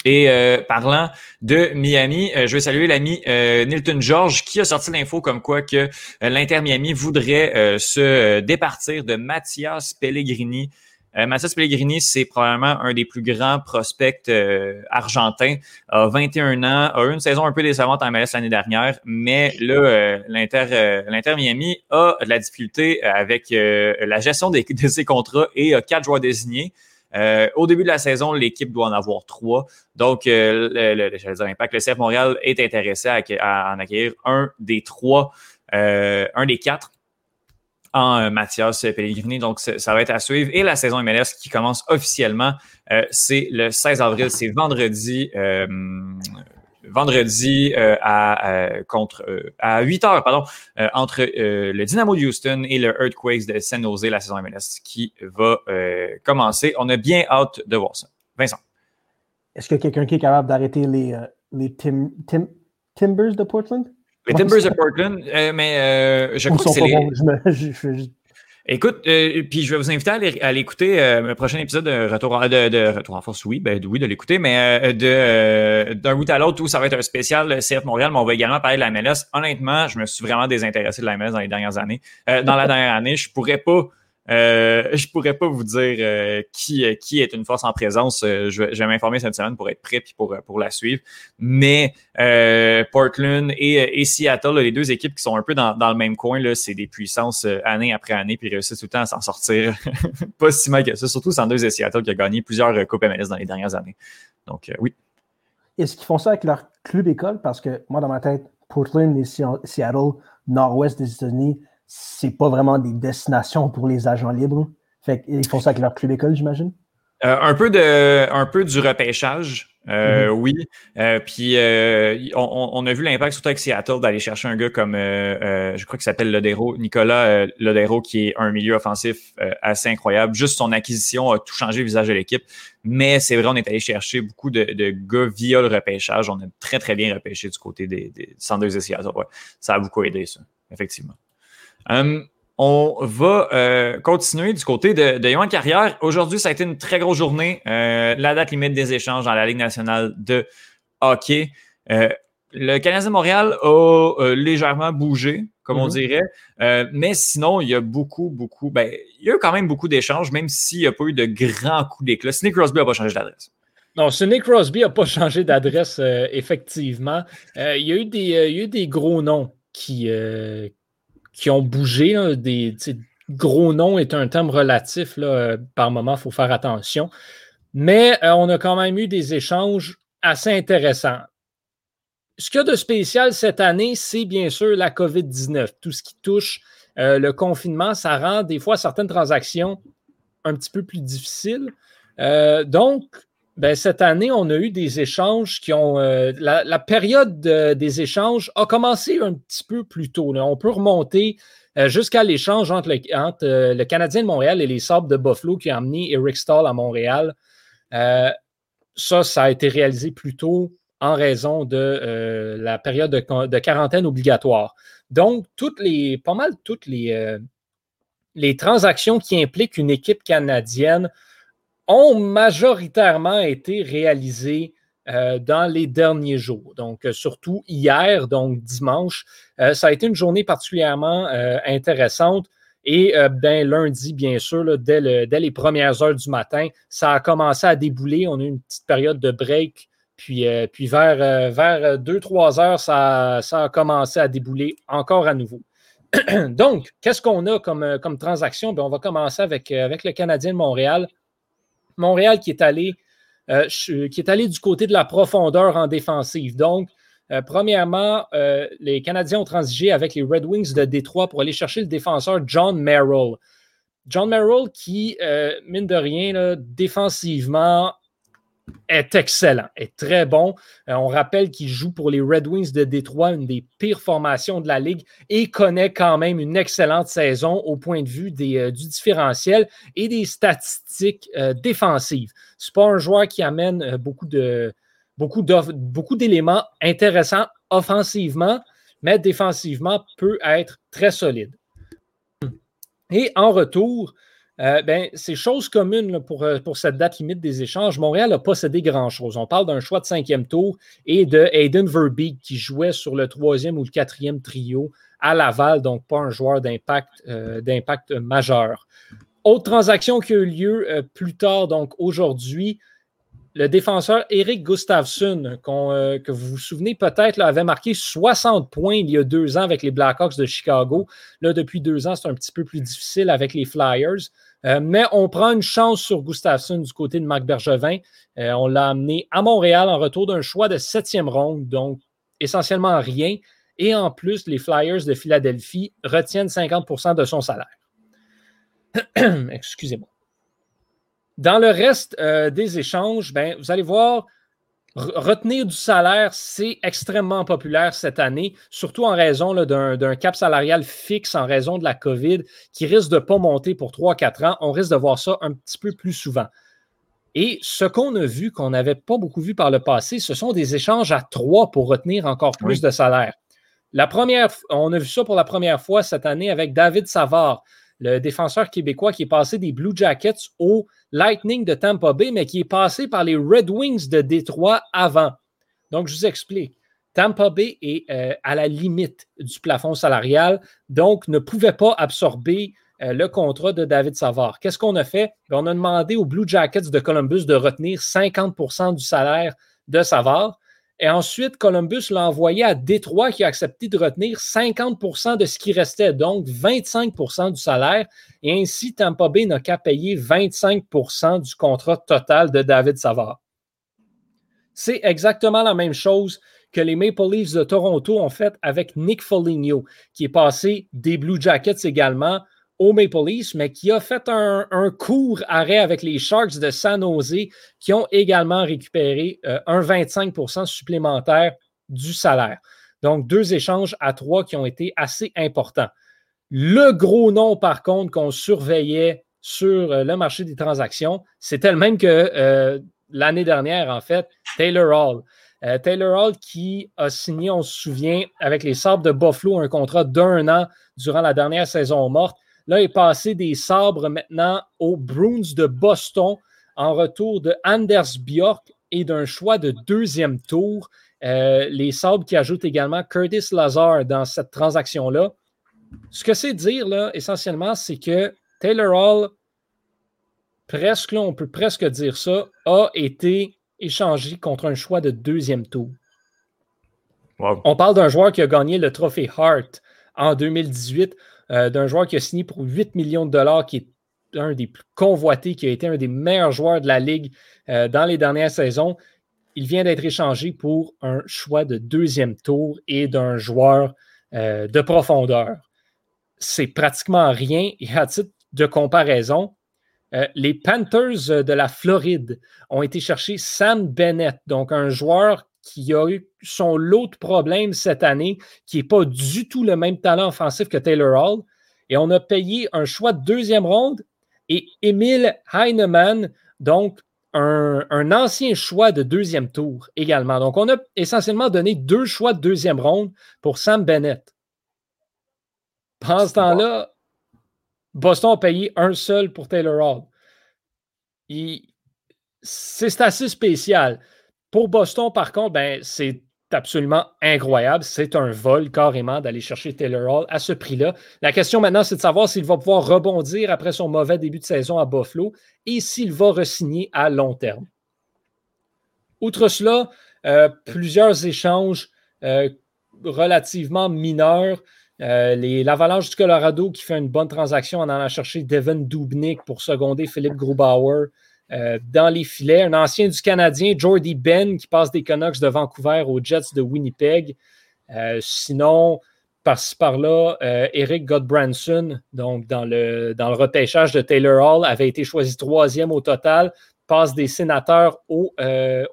Et parlant de Miami, je vais saluer l'ami Nilton George qui a sorti l'info comme quoi que l'Inter Miami voudrait se départir de Mathias Pellegrini, euh, Mathias Pellegrini, c'est probablement un des plus grands prospects euh, argentins. A 21 ans, a eu une saison un peu décevante en MLS l'année dernière, mais là, euh, l'Inter, l'Inter Miami a de la difficulté avec la gestion des, de ses contrats et a quatre joueurs désignés. au début de la saison, l'équipe doit en avoir trois. Donc, le, le, dire, Impact, le CF Montréal est intéressé à, en acquérir un des trois, un des quatre en euh, Mathias Pellegrini. Donc, ça va être à suivre. Et la saison MLS qui commence officiellement, euh, c'est le 16 avril, c'est vendredi. Euh, vendredi à, contre, à 8 heures pardon, entre le Dynamo de Houston et le Earthquakes de San Jose, la saison MLS qui va commencer. On a bien hâte de voir ça. Vincent. Est-ce a quelqu'un qui est capable d'arrêter les, les Timbers de Portland? Les Timbers de Portland, euh, mais euh, je crois que c'est les... Écoute, euh, puis je vais vous inviter à aller, écouter le prochain épisode de Retour, de, de Retour en force, oui, ben oui, de l'écouter, mais de d'un bout à l'autre où ça va être un spécial CF Montréal, mais on va également parler de la MLS. Honnêtement, je me suis vraiment désintéressé de la MLS dans les dernières années. dans la dernière année, je pourrais pas Euh, je pourrais pas vous dire euh, qui, euh, qui est une force en présence. Euh, je, vais, m'informer cette semaine pour être prêt puis pour, pour la suivre. Mais Portland et, Seattle, les deux équipes qui sont un peu dans, dans le même coin, c'est des puissances année après année puis réussissent tout le temps à s'en sortir. pas si mal que ça. Surtout Sanders et Seattle qui a gagné plusieurs Coupes MLS dans les dernières années. Donc oui. Est-ce qu'ils font ça avec leur club école? Parce que moi, dans ma tête, Portland et Seattle, nord-ouest des États-Unis, c'est pas vraiment des destinations pour les agents libres. Fait qu'ils font ça avec leur club école, j'imagine? Euh, un peu de, un peu du repêchage, euh, mm-hmm. oui. Euh, puis on, a vu l'impact surtout avec Seattle d'aller chercher un gars comme, je crois qu'il s'appelle Lodero, Nicolas Lodero, qui est un milieu offensif assez incroyable. Juste son acquisition a tout changé le visage de l'équipe. Mais c'est vrai, on est allé chercher beaucoup de, gars via le repêchage. On a très très bien repêché du côté des, des Sanders et Seattle. Ça a beaucoup aidé ça, effectivement. Euh, on va euh, continuer du côté de, de Carrière. Aujourd'hui, ça a été une très grosse journée. Euh, la date limite des échanges dans la Ligue nationale de hockey. le Canadien de Montréal a légèrement bougé, comme on mm-hmm. dirait. mais sinon, il y a beaucoup, beaucoup. Ben, il y a eu quand même beaucoup d'échanges, même s'il n'y a pas eu de grands coups d'éclat. Sidney Crosby n'a pas changé d'adresse. Non, Sidney Crosby n'a pas changé d'adresse, effectivement. il, y a eu des, il y a eu des gros noms qui, qui ont bougé. des gros noms est un terme relatif. Là, par moment, il faut faire attention. Mais euh, on a quand même eu des échanges assez intéressants. Ce qu'il y a de spécial cette année, c'est bien sûr la COVID-19. Tout ce qui touche euh, le confinement, ça rend des fois certaines transactions un petit peu plus difficiles. Euh, donc, ben, cette année, on a eu des échanges qui ont. Euh, la, période des échanges a commencé un petit peu plus tôt. On peut remonter euh, jusqu'à l'échange entre, euh, le, Canadien de Montréal et les Sabres de Buffalo qui a amené Eric Stahl à Montréal. ça, ça a été réalisé plus tôt en raison de la période de, de, quarantaine obligatoire. Donc, toutes les, pas mal toutes les, les transactions qui impliquent une équipe canadienne ont majoritairement été réalisés euh, dans les derniers jours. Donc, euh, surtout hier, donc dimanche, euh, ça a été une journée particulièrement intéressante. Et ben, lundi, bien sûr, dès, les premières heures du matin, ça a commencé à débouler. On a eu une petite période de break. Puis, puis vers, vers 2-3 heures, ça, a commencé à débouler encore à nouveau. Donc, qu'est-ce qu'on a comme, comme transaction? Ben, on va commencer avec, avec le Canadien de Montréal. Montréal qui est allé, euh, qui est allé du côté de la profondeur en défensive. Donc, euh, premièrement, euh, les Canadiens ont transigé avec les Red Wings de Détroit pour aller chercher le défenseur John Merrill. John Merrill qui, mine de rien, défensivement, est excellent, est très bon. Euh, on rappelle qu'il joue pour les Red Wings de Détroit, une des pires formations de la Ligue, et connaît quand même une excellente saison au point de vue des, euh, du différentiel et des statistiques euh, défensives. Ce n'est pas un joueur qui amène beaucoup de beaucoup, beaucoup d'éléments intéressants offensivement, mais défensivement peut être très solide. Et en retour, euh, ben, c'est chose commune pour, euh, pour cette date limite des échanges. Montréal n'a pas cédé grand-chose. On parle d'un choix de cinquième tour et de Aiden Verbeek qui jouait sur le troisième ou le quatrième trio à Laval, donc pas un joueur d'impact euh, majeur. Autre transaction qui a eu lieu plus tard, donc aujourd'hui, le défenseur Eric Gustafsson, que vous vous souvenez peut-être, avait marqué 60 points il y a deux ans avec les Blackhawks de Chicago. Là, depuis deux ans, c'est un petit peu plus difficile avec les Flyers. Euh, mais on prend une chance sur Gustafsson du côté de Marc Bergevin. Euh, on l'a amené à Montréal en retour d'un choix de septième ronde, donc essentiellement rien. Et en plus, les Flyers de Philadelphie retiennent 50% de son salaire. Excusez-moi. Dans le reste euh, des échanges, ben, vous allez voir, retenir du salaire, c'est extrêmement populaire cette année, surtout en raison d'un cap salarial fixe en raison de la COVID qui risque de ne pas monter pour 3-4 ans. On risque de voir ça un petit peu plus souvent. Et ce qu'on a vu, qu'on n'avait pas beaucoup vu par le passé, ce sont des échanges à trois pour retenir encore plus de salaire. La première, on a vu ça pour la première fois cette année avec David Savard, le défenseur québécois qui est passé des Blue Jackets au Lightning de Tampa Bay, mais qui est passé par les Red Wings de Détroit avant. Donc, je vous explique. Tampa Bay est euh, à la limite du plafond salarial, donc ne pouvait pas absorber euh, le contrat de David Savard. Qu'est-ce qu'on a fait? Ben, on a demandé aux Blue Jackets de Columbus de retenir 50% du salaire de Savard. Et ensuite, Columbus l'a envoyé à Détroit qui a accepté de retenir 50% de ce qui restait, donc 25% du salaire. Et ainsi, Tampa Bay n'a qu'à payer 25% du contrat total de David Savard. C'est exactement la même chose que les Maple Leafs de Toronto ont fait avec Nick Foligno, qui est passé des Blue Jackets également au Maple Leafs, mais qui a fait un, court arrêt avec les Sharks de San Jose, qui ont également récupéré euh, un 25% supplémentaire du salaire. Donc, deux échanges à trois qui ont été assez importants. Le gros nom, par contre, qu'on surveillait sur euh, le marché des transactions, c'était le même que euh, l'année dernière, en fait, Taylor Hall. Taylor Hall qui a signé, on se souvient, avec les Sabres de Buffalo, un contrat d'un an durant la dernière saison morte. Là, il est passé des sabres maintenant aux Bruins de Boston en retour de Anders Bjork et d'un choix de deuxième tour. Euh, les sabres qui ajoutent également Curtis Lazar dans cette transaction-là. Ce que c'est dire, là, essentiellement, c'est que Taylor Hall, presque, on peut presque dire ça, a été échangé contre un choix de deuxième tour. On parle d'un joueur qui a gagné le trophée Hart en 2018. Euh, d'un joueur qui a signé pour 8 millions de dollars, qui est un des plus convoités, qui a été un des meilleurs joueurs de la Ligue euh, dans les dernières saisons. Il vient d'être échangé pour un choix de deuxième tour et d'un joueur euh, de profondeur. C'est pratiquement rien. Et à titre de comparaison, les Panthers de la Floride ont été chercher Sam Bennett, donc un joueur qui a eu son lot de problèmes cette année, qui n'est pas du tout le même talent offensif que Taylor Hall. Et on a payé un choix de deuxième ronde et Emile Heinemann, donc un, ancien choix de deuxième tour également. Donc, on a essentiellement donné deux choix de deuxième ronde pour Sam Bennett. Pendant ce temps-là, Boston a payé un seul pour Taylor Hall. C'est assez spécial. Pour Boston, par contre, ben, c'est absolument incroyable. C'est un vol carrément d'aller chercher Taylor Hall à ce prix-là. La question maintenant, c'est de savoir s'il va pouvoir rebondir après son mauvais début de saison à Buffalo et s'il va re-signer à long terme. Outre cela, euh, plusieurs échanges euh, relativement mineurs. Euh, L'Avalanche du Colorado qui fait une bonne transaction en allant chercher Devin Dubnik pour seconder Philippe Grubauer. Euh, dans les filets. Un ancien du Canadien, Jordy Ben, qui passe des Canucks de Vancouver aux Jets de Winnipeg. Euh, sinon, par-ci par-là, euh, Eric Godbranson, donc dans le, dans repêchage de Taylor Hall, avait été choisi troisième au total, passe des sénateurs aux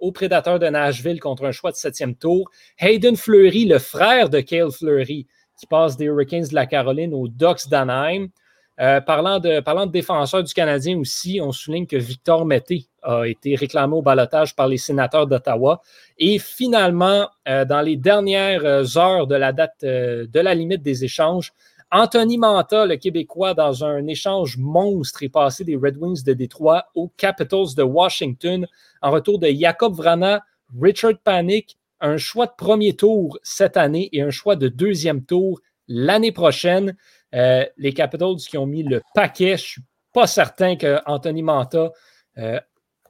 au prédateurs de Nashville contre un choix de septième tour. Hayden Fleury, le frère de Cale Fleury, qui passe des Hurricanes de la Caroline aux Ducks d'Anaheim. Euh, parlant, de, parlant défenseurs du Canadien aussi, on souligne que Victor Mété a été réclamé au balotage par les sénateurs d'Ottawa. Et finalement, euh, dans les dernières heures de la date euh, de la limite des échanges, Anthony Manta, le Québécois, dans un échange monstre, est passé des Red Wings de Détroit aux Capitals de Washington en retour de Jacob Vrana, Richard Panic, un choix de premier tour cette année et un choix de deuxième tour l'année prochaine. Euh, les Capitals qui ont mis le paquet, je ne suis pas certain que Anthony Manta euh,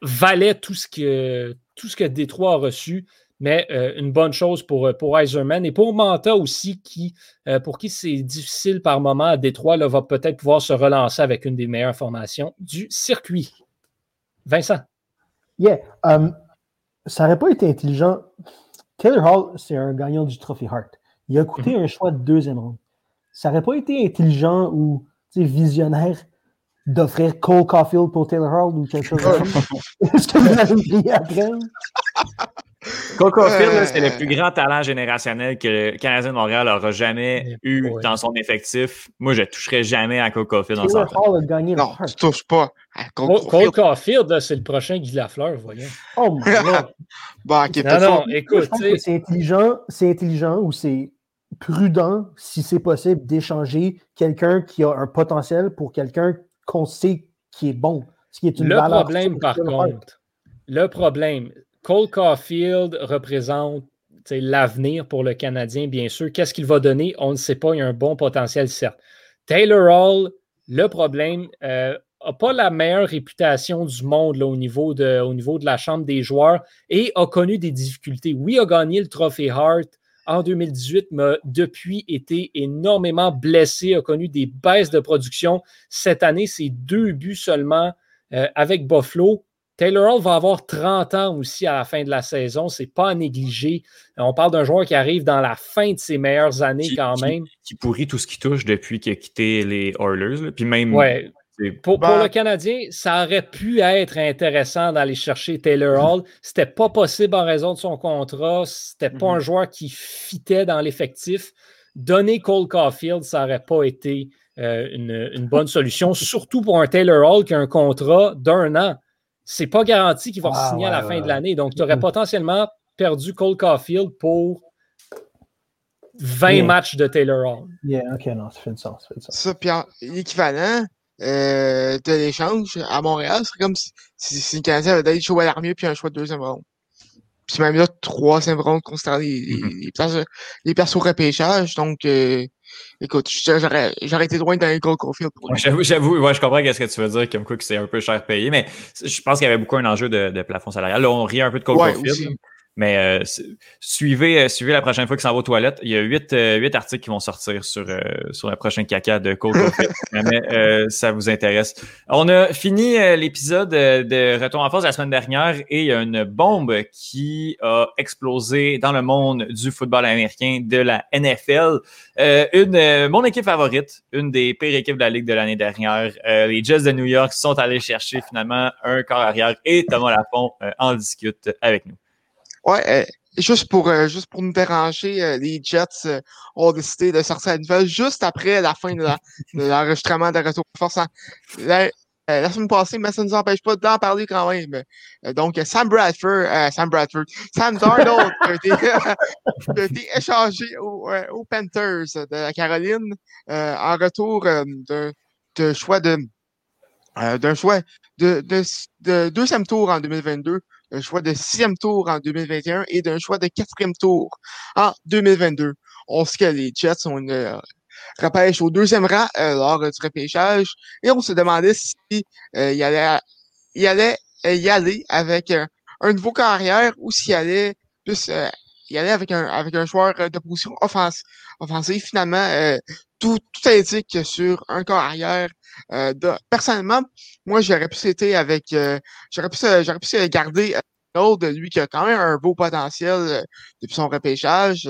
valait tout ce, que, tout ce que Détroit a reçu, mais euh, une bonne chose pour, pour Eiserman et pour Manta aussi, qui, pour qui c'est difficile par moment à Détroit, là, va peut-être pouvoir se relancer avec une des meilleures formations du circuit. Vincent? Yeah. Um, ça n'aurait pas été intelligent. Taylor Hall, c'est un gagnant du Trophy Hart. Il a coûté mm-hmm. un choix de deuxième ronde ça n'aurait pas été intelligent ou visionnaire d'offrir Cole Caulfield pour Taylor Hall ou quelque chose comme ça? Est-ce que vous avez crié après? Cole Caulfield, c'est le plus grand talent générationnel que le Canadien de Montréal n'aura jamais eu dans son effectif. Moi, je ne toucherai jamais à Cole Caulfield dans son Hall a gagné Non, tu ne touches pas à Cole, Cole Caulfield. c'est le prochain Guy Lafleur, voyons. Oh my God! bon, okay, non, non, écoute. C'est intelligent, intelligent ou c'est prudent, si c'est possible, d'échanger quelqu'un qui a un potentiel pour quelqu'un qu'on sait qui est bon. Ce qui est une le problème, par contre, le problème, Cole Caulfield représente l'avenir pour le Canadien, bien sûr. Qu'est-ce qu'il va donner? On ne sait pas. Il y a un bon potentiel, certes. Taylor Hall, Le problème, n'a pas la meilleure réputation du monde au, niveau de, au niveau de la chambre des joueurs et a connu des difficultés. Oui, a gagné le trophée Hart en 2018, mais depuis été énormément blessé, a connu des baisses de production. Cette année, c'est deux buts seulement avec Buffalo. Taylor Hall va avoir 30 ans aussi à la fin de la saison. C'est pas à négliger. On parle d'un joueur qui arrive dans la fin de ses meilleures années quand même. Qui, pourrit tout ce qui touche depuis qu'il a quitté les Oilers. Puis même. Ouais. Pour, pour, le Canadien, ça aurait pu être intéressant d'aller chercher Taylor Hall. C'était pas possible en raison de son contrat. C'était pas un mhm. joueur qui fitait dans l'effectif. Donner Cole Caulfield, ça n'aurait pas été euh, une, une, bonne solution, surtout pour un Taylor Hall qui a un contrat d'un an c'est pas garanti qu'il va ah, signer à la fin de l'année. Donc, tu aurais mm-hmm. potentiellement perdu Cole Caulfield pour 20 matchs de Taylor Hall. Yeah, ok, non, ça fait du sens. Ça, puis l'équivalent euh, de l'échange à Montréal, c'est comme si, si, le Canadien avait donné à l'armée puis un choix de deuxième round. Puis même là, troisième round considérant les, les, mm-hmm. les, places, les places au repêchage. Donc, euh, écoute, j'aurais, j'aurais été loin d'un Gold Caulfield. j'avoue, j'avoue, ouais, je comprends ce que tu veux dire, comme quoi que c'est un peu cher payé, mais je pense qu'il y avait beaucoup un enjeu de, de plafond salarial. Là, on rit un peu de Cole ouais. Mais euh, suivez, euh, suivez la prochaine fois qu'il s'en va aux toilettes. Il y a huit, euh, huit articles qui vont sortir sur, euh, sur le prochain caca de Cole mais ça vous intéresse. On a fini l'épisode de Retour en force la semaine dernière et il y a une bombe qui a explosé dans le monde du football américain, de la NFL. une, mon équipe favorite, une des pires équipes de la Ligue de l'année dernière, les Jets de New York sont allés chercher finalement un corps arrière et Thomas Lafont en discute avec nous. Ouais, euh, juste pour euh, juste pour nous déranger, euh, les Jets ont décidé de sortir la nouvelle juste après la fin de l'enregistrement de, Retour Force. La, la, semaine passée, mais ça ne nous empêche pas d'en parler quand même. donc, Sam Bradford, Sam Bradford, Sam Darnold a, été, échangé aux Panthers de la Caroline en retour de, choix de d'un choix de, de, de, deuxième tour en 2022 un choix de sixième tour en 2021 et d'un choix de quatrième tour en 2022. On sait que les Jets ont une euh, repêche au deuxième rang euh, lors du repêchage et on se demandait si euh, il allait, il allait y aller avec un nouveau carrière ou s'il allait plus y aller avec un avec un joueur de position offensive. offensive. Finalement, tout, tout indique sur un carrière euh, personnellement, moi, j'aurais pu citer avec, euh, j'aurais pu, j'aurais pu garder de lui qui a quand même un beau potentiel euh, depuis son repêchage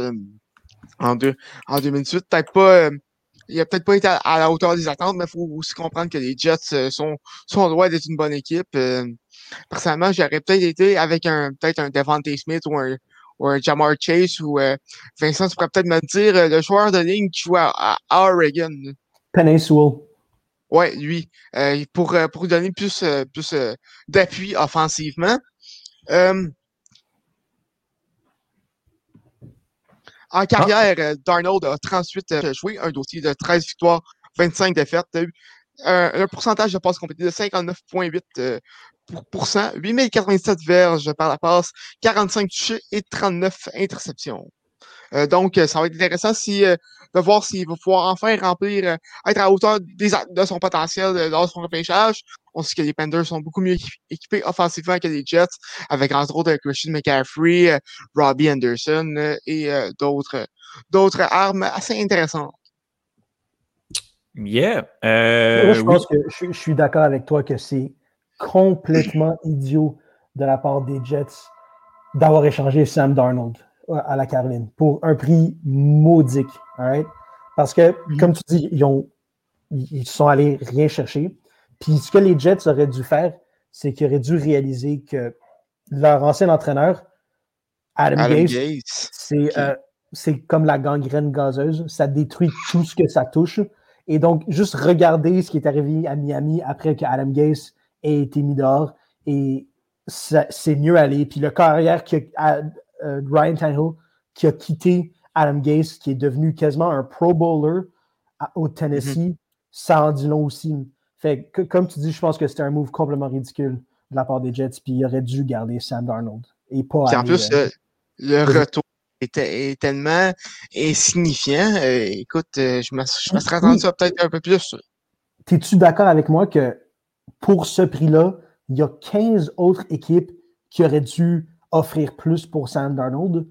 en, deux, en 2018. Peut-être pas, il a peut-être pas été à, la hauteur des attentes, mais il faut aussi comprendre que les Jets sont, sont droit d'être une bonne équipe. personnellement, j'aurais peut-être été avec un, peut-être un Devante Smith ou un, ou un Jamar Chase ou Vincent, tu pourrais peut-être me dire le joueur de ligne qui joue à, Oregon. Penny Sewell. Ouais, lui, euh, pour, euh, pour donner plus, euh, plus d'appui offensivement. en ah. carrière, Darnold a 38 joué, un dossier de 13 victoires, 25 défaites, un, un pourcentage de passes complétées de 59,8 8097 verges par la passe, 45 touchés et 39 interceptions. donc, ça va être intéressant si de voir s'il va pouvoir enfin remplir, euh, être à hauteur de son potentiel euh, lors de son repêchage. On sait que les Panthers sont beaucoup mieux équipés offensivement que les Jets, avec entre autres Christian McCaffrey, euh, Robbie Anderson et d'autres d'autres armes assez intéressantes. Yeah. Moi, je pense que je, suis d'accord avec toi que c'est complètement idiot de la part des Jets d'avoir échangé Sam Darnold à la Caroline pour un prix maudique. Parce que, mm-hmm. comme tu dis, ils, ont, ils sont allés rien chercher. Puis ce que les Jets auraient dû faire, c'est qu'ils auraient dû réaliser que leur ancien entraîneur, Adam, Gates, euh, c'est comme la gangrène gazeuse. Ça détruit tout ce que ça touche. Et donc, juste regarder ce qui est arrivé à Miami après que Adam Gates ait été mis dehors. Et c'est mieux aller. Puis le carrière que euh, Ryan Tannehill qui a quitté Adam Gase, qui est devenu quasiment un Pro Bowler au Tennessee, mm-hmm. ça en dit long aussi. Fait que, comme tu dis, je pense que c'était un move complètement ridicule de la part des Jets, puis il aurait dû garder Sam Darnold. Et pas en plus, euh, le retour est, tellement insignifiant. Euh, écoute, je me serais attendu ça peut-être un peu plus. es-tu d'accord avec moi que pour ce prix-là, il y a 15 autres équipes qui auraient dû offrir plus pour Sam Darnold?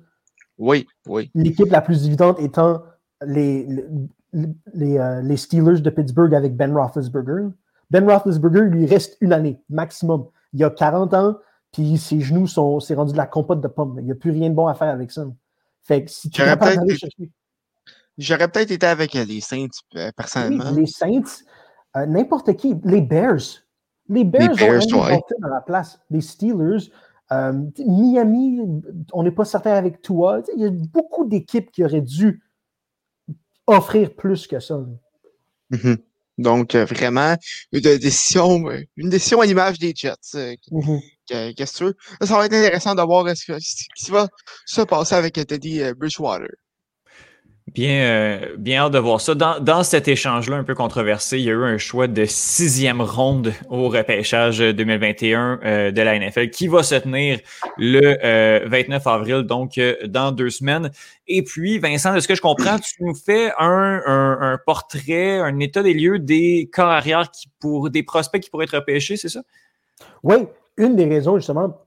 Oui, oui. L'équipe la plus évidente étant les, les, euh, les, Steelers de Pittsburgh avec Ben Roethlisberger. Ben Roethlisberger, lui reste une année maximum. Il a 40 ans, puis ses genoux sont c'est rendu de la compote de pommes. Il n'y a plus rien de bon à faire avec ça. Fait que si tu J'aurais peut-être été avec euh, les Saints, euh, personnellement. les Saints, n'importe qui. Les Bears. Les Bears, ont ouais. dans la place. Les Steelers, Miami, on n'est pas certain avec toi. Il y a beaucoup d'équipes qui auraient dû offrir plus que ça. Mm-hmm. Donc, euh, vraiment, une décision, une décision à l'image des Jets. Euh, mm-hmm. Qu'est-ce que tu veux? Ça va être intéressant de voir ce qui va se passer avec Teddy euh, Bridgewater. Bien, euh, bien hâte de voir ça. Dans, dans cet échange-là un peu controversé, il y a eu un choix de sixième ronde au repêchage 2021 euh, de la NFL qui va se tenir le 29 euh, avril, donc dans deux semaines. Et puis, Vincent, de ce que je comprends, tu nous fais un, un, portrait, un état des lieux des corps arrière qui pour des prospects qui pourraient être repêchés, c'est ça? Oui, une des raisons justement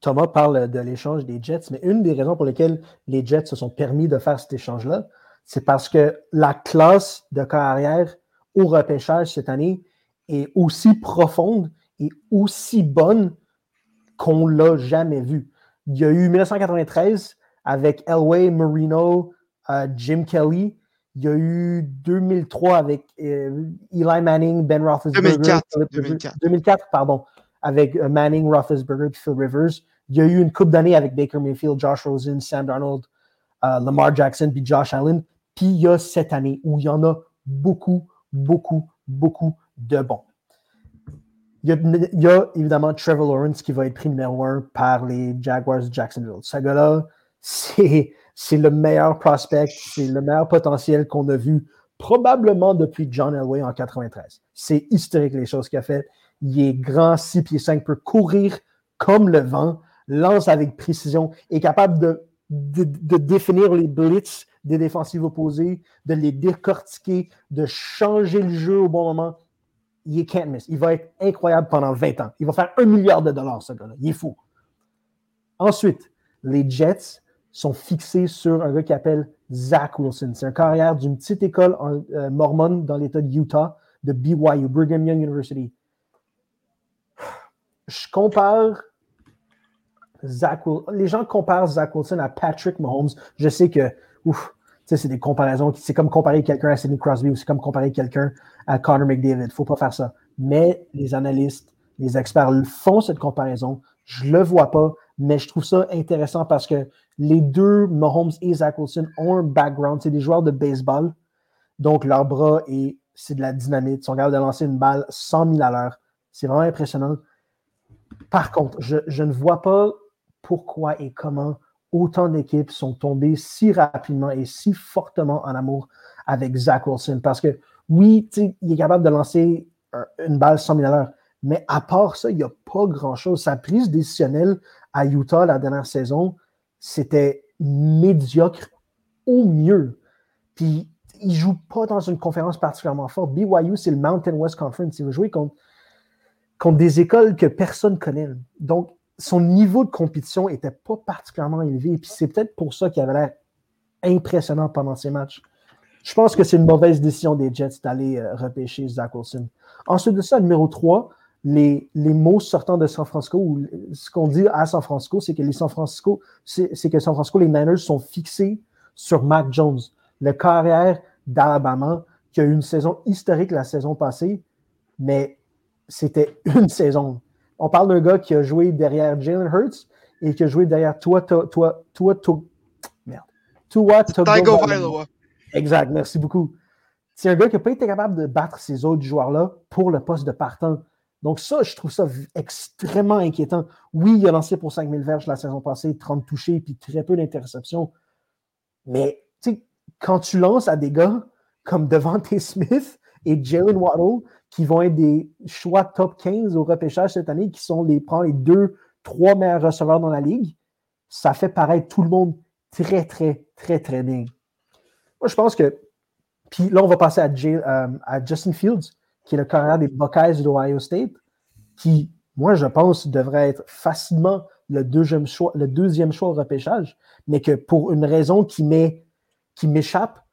Thomas parle de l'échange des Jets, mais une des raisons pour lesquelles les Jets se sont permis de faire cet échange-là, c'est parce que la classe de carrière au repêchage cette année est aussi profonde et aussi bonne qu'on l'a jamais vu. Il y a eu 1993 avec Elway, Marino, euh, Jim Kelly. Il y a eu 2003 avec euh, Eli Manning, Ben Roethlisberger. 2004, 2004. pardon, avec euh, Manning, Roethlisberger et Phil Rivers. Il y a eu une coupe d'années avec Baker Mayfield, Josh Rosen, Sam Darnold, Lamar Jackson puis Josh Allen. Puis il y a cette année où il y en a beaucoup, beaucoup, beaucoup de bons. Il y, a, évidemment Trevor Lawrence qui va être pris numéro un par les Jaguars de Jacksonville. Ce gars-là, c'est, le meilleur prospect, c'est le meilleur potentiel qu'on a vu probablement depuis John Elway en 93. C'est historique les choses qu'il a faites. Il est grand, 6 pieds 5, peut courir comme le vent, lance avec précision, est capable de, de définir les blitz des défensives opposées, de les décortiquer, de changer le jeu au bon moment. Il can't miss. Il va être incroyable pendant 20 ans. Il va faire un milliard de dollars, ce gars-là. Il est fou. Ensuite, les Jets sont fixés sur un gars qui s'appelle Zach Wilson. C'est un carrière d'une petite école en, euh, mormone dans l'État de Utah, de BYU, Brigham Young University. Je compare Zach Wilson. Les gens comparent Zach Wilson à Patrick Mahomes. Je sais que, ouf, c'est des comparaisons. C'est comme comparer quelqu'un à Sidney Crosby ou c'est comme comparer quelqu'un à Connor McDavid. Il ne faut pas faire ça. Mais les analystes, les experts font cette comparaison. Je ne le vois pas, mais je trouve ça intéressant parce que les deux, Mahomes et Zach Wilson, ont un background. C'est des joueurs de baseball. Donc, leur bras, et c'est de la dynamite. Ils sont capables de lancer une balle 100 000 à l'heure. C'est vraiment impressionnant. Par contre, je, je ne vois pas pourquoi et comment autant d'équipes sont tombées si rapidement et si fortement en amour avec Zach Wilson. Parce que oui, il est capable de lancer une balle 100 000 à l'heure, mais à part ça, il n'y a pas grand-chose. Sa prise décisionnelle à Utah la dernière saison, c'était médiocre au mieux. Puis il ne joue pas dans une conférence particulièrement forte. BYU, c'est le Mountain West Conference. Il va jouer contre, contre des écoles que personne ne connaît. Donc, son niveau de compétition n'était pas particulièrement élevé. Et puis c'est peut-être pour ça qu'il avait l'air impressionnant pendant ces matchs. Je pense que c'est une mauvaise décision des Jets d'aller euh, repêcher Zach Wilson. Ensuite de ça, numéro 3, les, les mots sortant de San Francisco, ou ce qu'on dit à San Francisco, c'est que les San Francisco, c'est que San Francisco, les Niners sont fixés sur Mac Jones, le carrière d'Alabama, qui a eu une saison historique la saison passée, mais c'était une saison on parle d'un gars qui a joué derrière Jalen Hurts et qui a joué derrière toi, toi, toi, toi, toi merde. Toi, Exact, merci beaucoup. C'est un gars qui n'a pas été capable de battre ces autres joueurs-là pour le poste de partant. Donc, ça, je trouve ça extrêmement inquiétant. Oui, il a lancé pour 5000 verges la saison passée, 30 touchés, puis très peu d'interceptions. Mais, tu sais, quand tu lances à des gars comme Devante Smith et Jalen Waddle, qui vont être des choix top 15 au repêchage cette année, qui sont les, les deux, trois meilleurs receveurs dans la ligue, ça fait paraître tout le monde très, très, très, très bien. Moi, je pense que. Puis là, on va passer à, euh, à Justin Fields, qui est le carrière des Buckeyes d'Ohio State, qui, moi, je pense, devrait être facilement le deuxième choix, le deuxième choix au repêchage, mais que pour une raison qui m'échappe,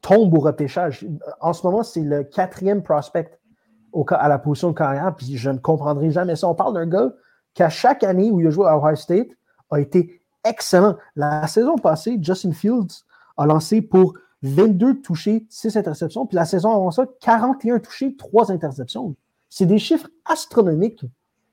tombe au repêchage. En ce moment, c'est le quatrième prospect à la position de carrière, puis je ne comprendrai jamais ça. On parle d'un gars qui, à chaque année où il a joué à Ohio State, a été excellent. La saison passée, Justin Fields a lancé pour 22 touchés, 6 interceptions, puis la saison avant ça, 41 touchés, 3 interceptions. C'est des chiffres astronomiques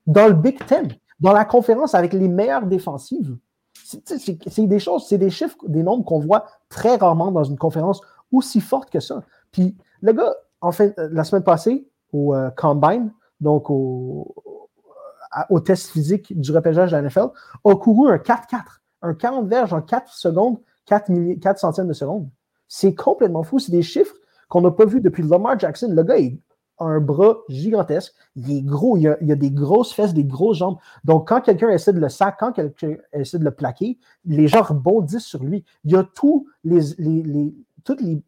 dans le Big Ten, dans la conférence avec les meilleures défensives. C'est des choses, c'est des chiffres, des nombres qu'on voit très rarement dans une conférence aussi forte que ça. Puis le gars, en fait, euh, la semaine passée, au euh, Combine, donc au, test physique du repêchage de la NFL, a couru un 4-4, un 40 verges en 4 secondes, 4, 4 centièmes de seconde. C'est complètement fou. C'est des chiffres qu'on n'a pas vus depuis Lamar Jackson. Le gars, a un bras gigantesque. Il est gros. Il a, a des grosses fesses, des grosses jambes. Donc, quand quelqu'un essaie de le sac, quand quelqu'un essaie de le plaquer, les gens rebondissent sur lui. Il y a tous les toutes les,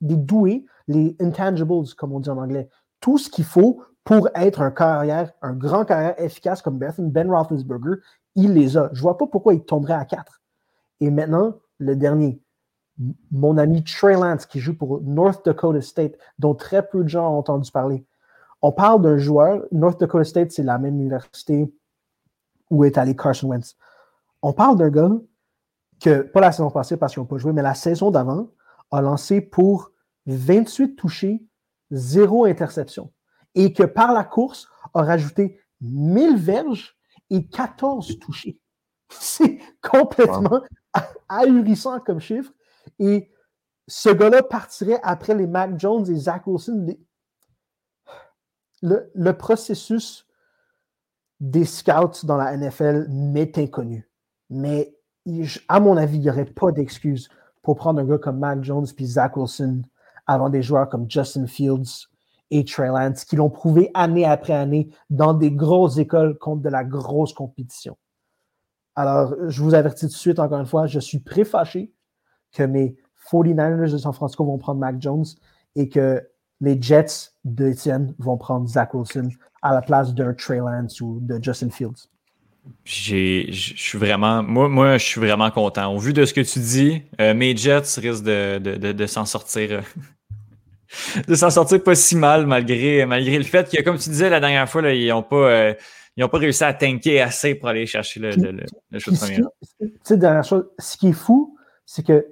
doués, les intangibles, comme on dit en anglais. Tout ce qu'il faut pour être un carrière, un grand carrière efficace comme Ben, Ben Roethlisberger, il les a. Je ne vois pas pourquoi il tomberait à 4. Et maintenant, le dernier mon ami Trey Lance, qui joue pour North Dakota State, dont très peu de gens ont entendu parler. On parle d'un joueur, North Dakota State, c'est la même université où est allé Carson Wentz. On parle d'un gars que, pas la saison passée parce qu'ils n'ont pas joué, mais la saison d'avant, a lancé pour 28 touchés, zéro interception. Et que par la course, a rajouté 1000 verges et 14 touchés. C'est complètement ahurissant comme chiffre. Et ce gars-là partirait après les Mac Jones et Zach Wilson. Le, processus des scouts dans la NFL m'est inconnu. Mais à mon avis, il n'y aurait pas d'excuse pour prendre un gars comme Mac Jones puis Zach Wilson avant des joueurs comme Justin Fields et Trey Lance qui l'ont prouvé année après année dans des grosses écoles contre de la grosse compétition. Alors, je vous avertis tout de suite, encore une fois, je suis préfâché que mes 49ers de San Francisco vont prendre Mac Jones et que les Jets d'Etienne vont prendre Zach Wilson à la place d'un Trey Lance ou de Justin Fields. Je suis vraiment, moi, je suis vraiment content. Au vu de ce que tu dis, euh, mes Jets risquent de, s'en sortir, euh, de s'en sortir pas si mal malgré, malgré le fait que, comme tu disais la dernière fois, ils n'ont pas, euh, ils pas réussi à tanker assez pour aller chercher le, le, le, de première. Ce qui est fou, c'est que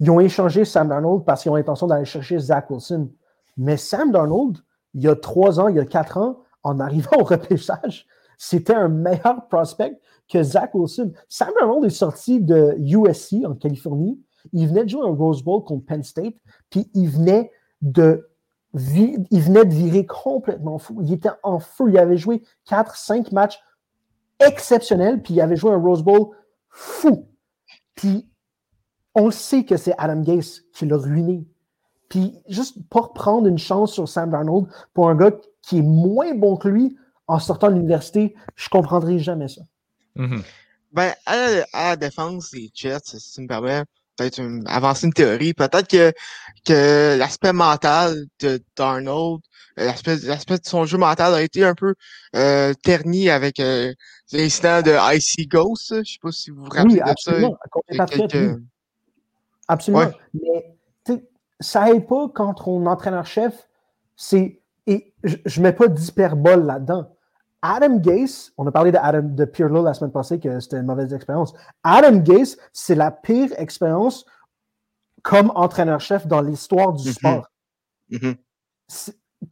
ils ont échangé Sam Darnold parce qu'ils ont l'intention d'aller chercher Zach Wilson. Mais Sam Darnold, il y a trois ans, il y a quatre ans, en arrivant au repêchage, c'était un meilleur prospect que Zach Wilson. Sam Darnold est sorti de USC en Californie. Il venait de jouer un Rose Bowl contre Penn State, puis il venait de virer complètement fou. Il était en feu. Il avait joué quatre, cinq matchs exceptionnels, puis il avait joué un Rose Bowl fou. Puis on sait que c'est Adam Gase qui l'a ruiné. Puis juste pour prendre une chance sur Sam Darnold pour un gars qui est moins bon que lui en sortant de l'université, je ne comprendrai jamais ça. Mm-hmm. Ben, à la, défense des Jets, si tu me permets, peut-être avancer une théorie, peut-être que, que l'aspect mental de Darnold, euh, l'aspect de son jeu mental a été un peu euh, terni avec euh, l'incident de Icy Ghost. Je ne sais pas si vous vous rappelez de ça. Absolument. Mais ça n'aide pas quand ton entraîneur-chef, c'est. Et je ne mets pas d'hyperbole là-dedans. Adam Gase, on a parlé de, Adam, de Pirlo la semaine passée, que c'était une mauvaise expérience. Adam Gase, c'est la pire expérience comme entraîneur-chef dans l'histoire du mm-hmm. sport. Mm-hmm.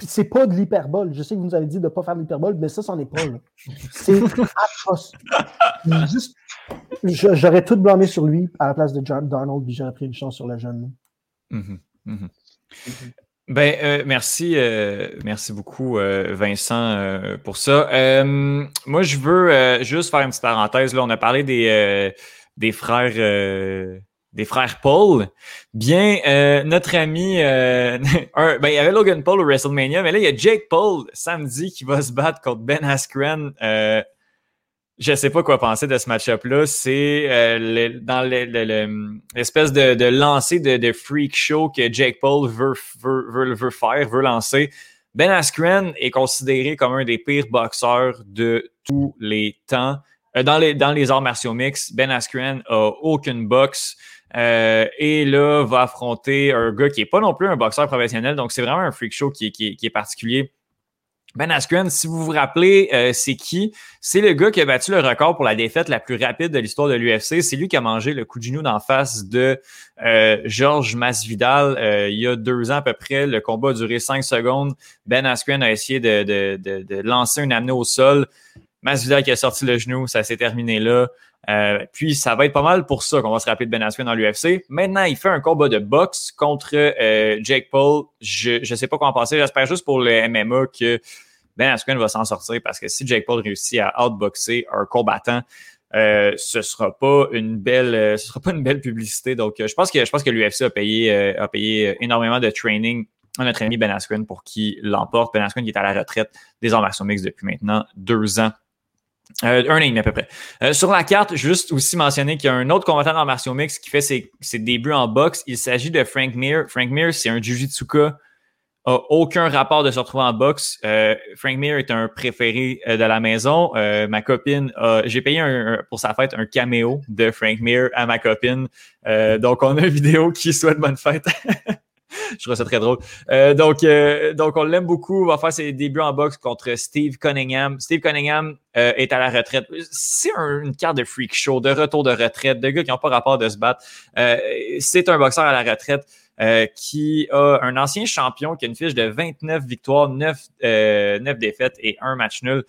C'est pas de l'hyperbole. Je sais que vous nous avez dit de ne pas faire de l'hyperbole, mais ça, c'en est pas. C'est atroce. J'aurais tout blâmé sur lui à la place de John Darnold, puis j'aurais pris une chance sur le jeune. Mm-hmm. Ben, euh, merci, euh, merci beaucoup, euh, Vincent, pour ça. moi, je veux juste faire une petite parenthèse. Là, on a parlé des, des frères, des frères Paul. Bien, notre ami, ben, il y avait Logan Paul au WrestleMania, mais là, il y a Jake Paul samedi qui va se battre contre Ben Askren je sais pas quoi penser de ce match-up-là. C'est euh, dans l'espèce de, lancer de, freak show que Jake Paul veut, faire, veut lancer. Ben Askren est considéré comme un des pires boxeurs de tous les temps. Euh, dans, les, arts martiaux mix, Ben Askren a aucune boxe. Euh, et là, va affronter un gars qui n'est pas non plus un boxeur professionnel. Donc, c'est vraiment un freak show qui est particulier. Ben Askren, si vous vous rappelez, euh, c'est qui? C'est le gars qui a battu le record pour la défaite la plus rapide de l'histoire de l'UFC. C'est lui qui a mangé le coup de genou d'en face de euh, Georges Masvidal euh, il y a deux ans à peu près. Le combat a duré cinq secondes. Ben Askren a essayé de, de, de, lancer un amené au sol. Masvidal qui a sorti le genou, ça s'est terminé là. Euh, puis ça va être pas mal pour ça qu'on va se rappeler de Ben Askren dans l'UFC. Maintenant, il fait un combat de boxe contre euh, Jake Paul. Je ne sais pas quoi en penser. J'espère juste pour le MMA que Ben Askren va s'en sortir parce que si Jake Paul réussit à outboxer un combattant, euh, ce sera pas une belle, ce sera pas une belle publicité. Donc, je pense que je pense que l'UFC a payé a payé énormément de training à notre ami Ben Askren pour qu'il l'emporte. Ben Askren est à la retraite des arts martiaux mix depuis maintenant deux ans. Euh, un an à peu près. Euh, sur la carte, juste aussi mentionner qu'il y a un autre combattant dans Martial Mix qui fait ses, débuts en boxe. Il s'agit de Frank Mir. Frank Mir, c'est un Jujitsuka. Aucun rapport de se retrouver en boxe. Euh, Frank Mir est un préféré de la maison. ma copine, j'ai payé pour sa fête un caméo de Frank Mir à ma copine. donc, on a une vidéo qui souhaite bonne fête. je trouve ça très drôle. Euh, donc, euh, on l'aime beaucoup. On va faire ses débuts en boxe contre Steve Cunningham. Steve Cunningham euh, est à la retraite. C'est une carte de freak show, de retour de retraite, de gars qui n'ont pas rapport de se battre. c'est un boxeur à la retraite. Qui a un ancien champion qui a une fiche de 29 victoires, 9, 9 défaites et un match nul.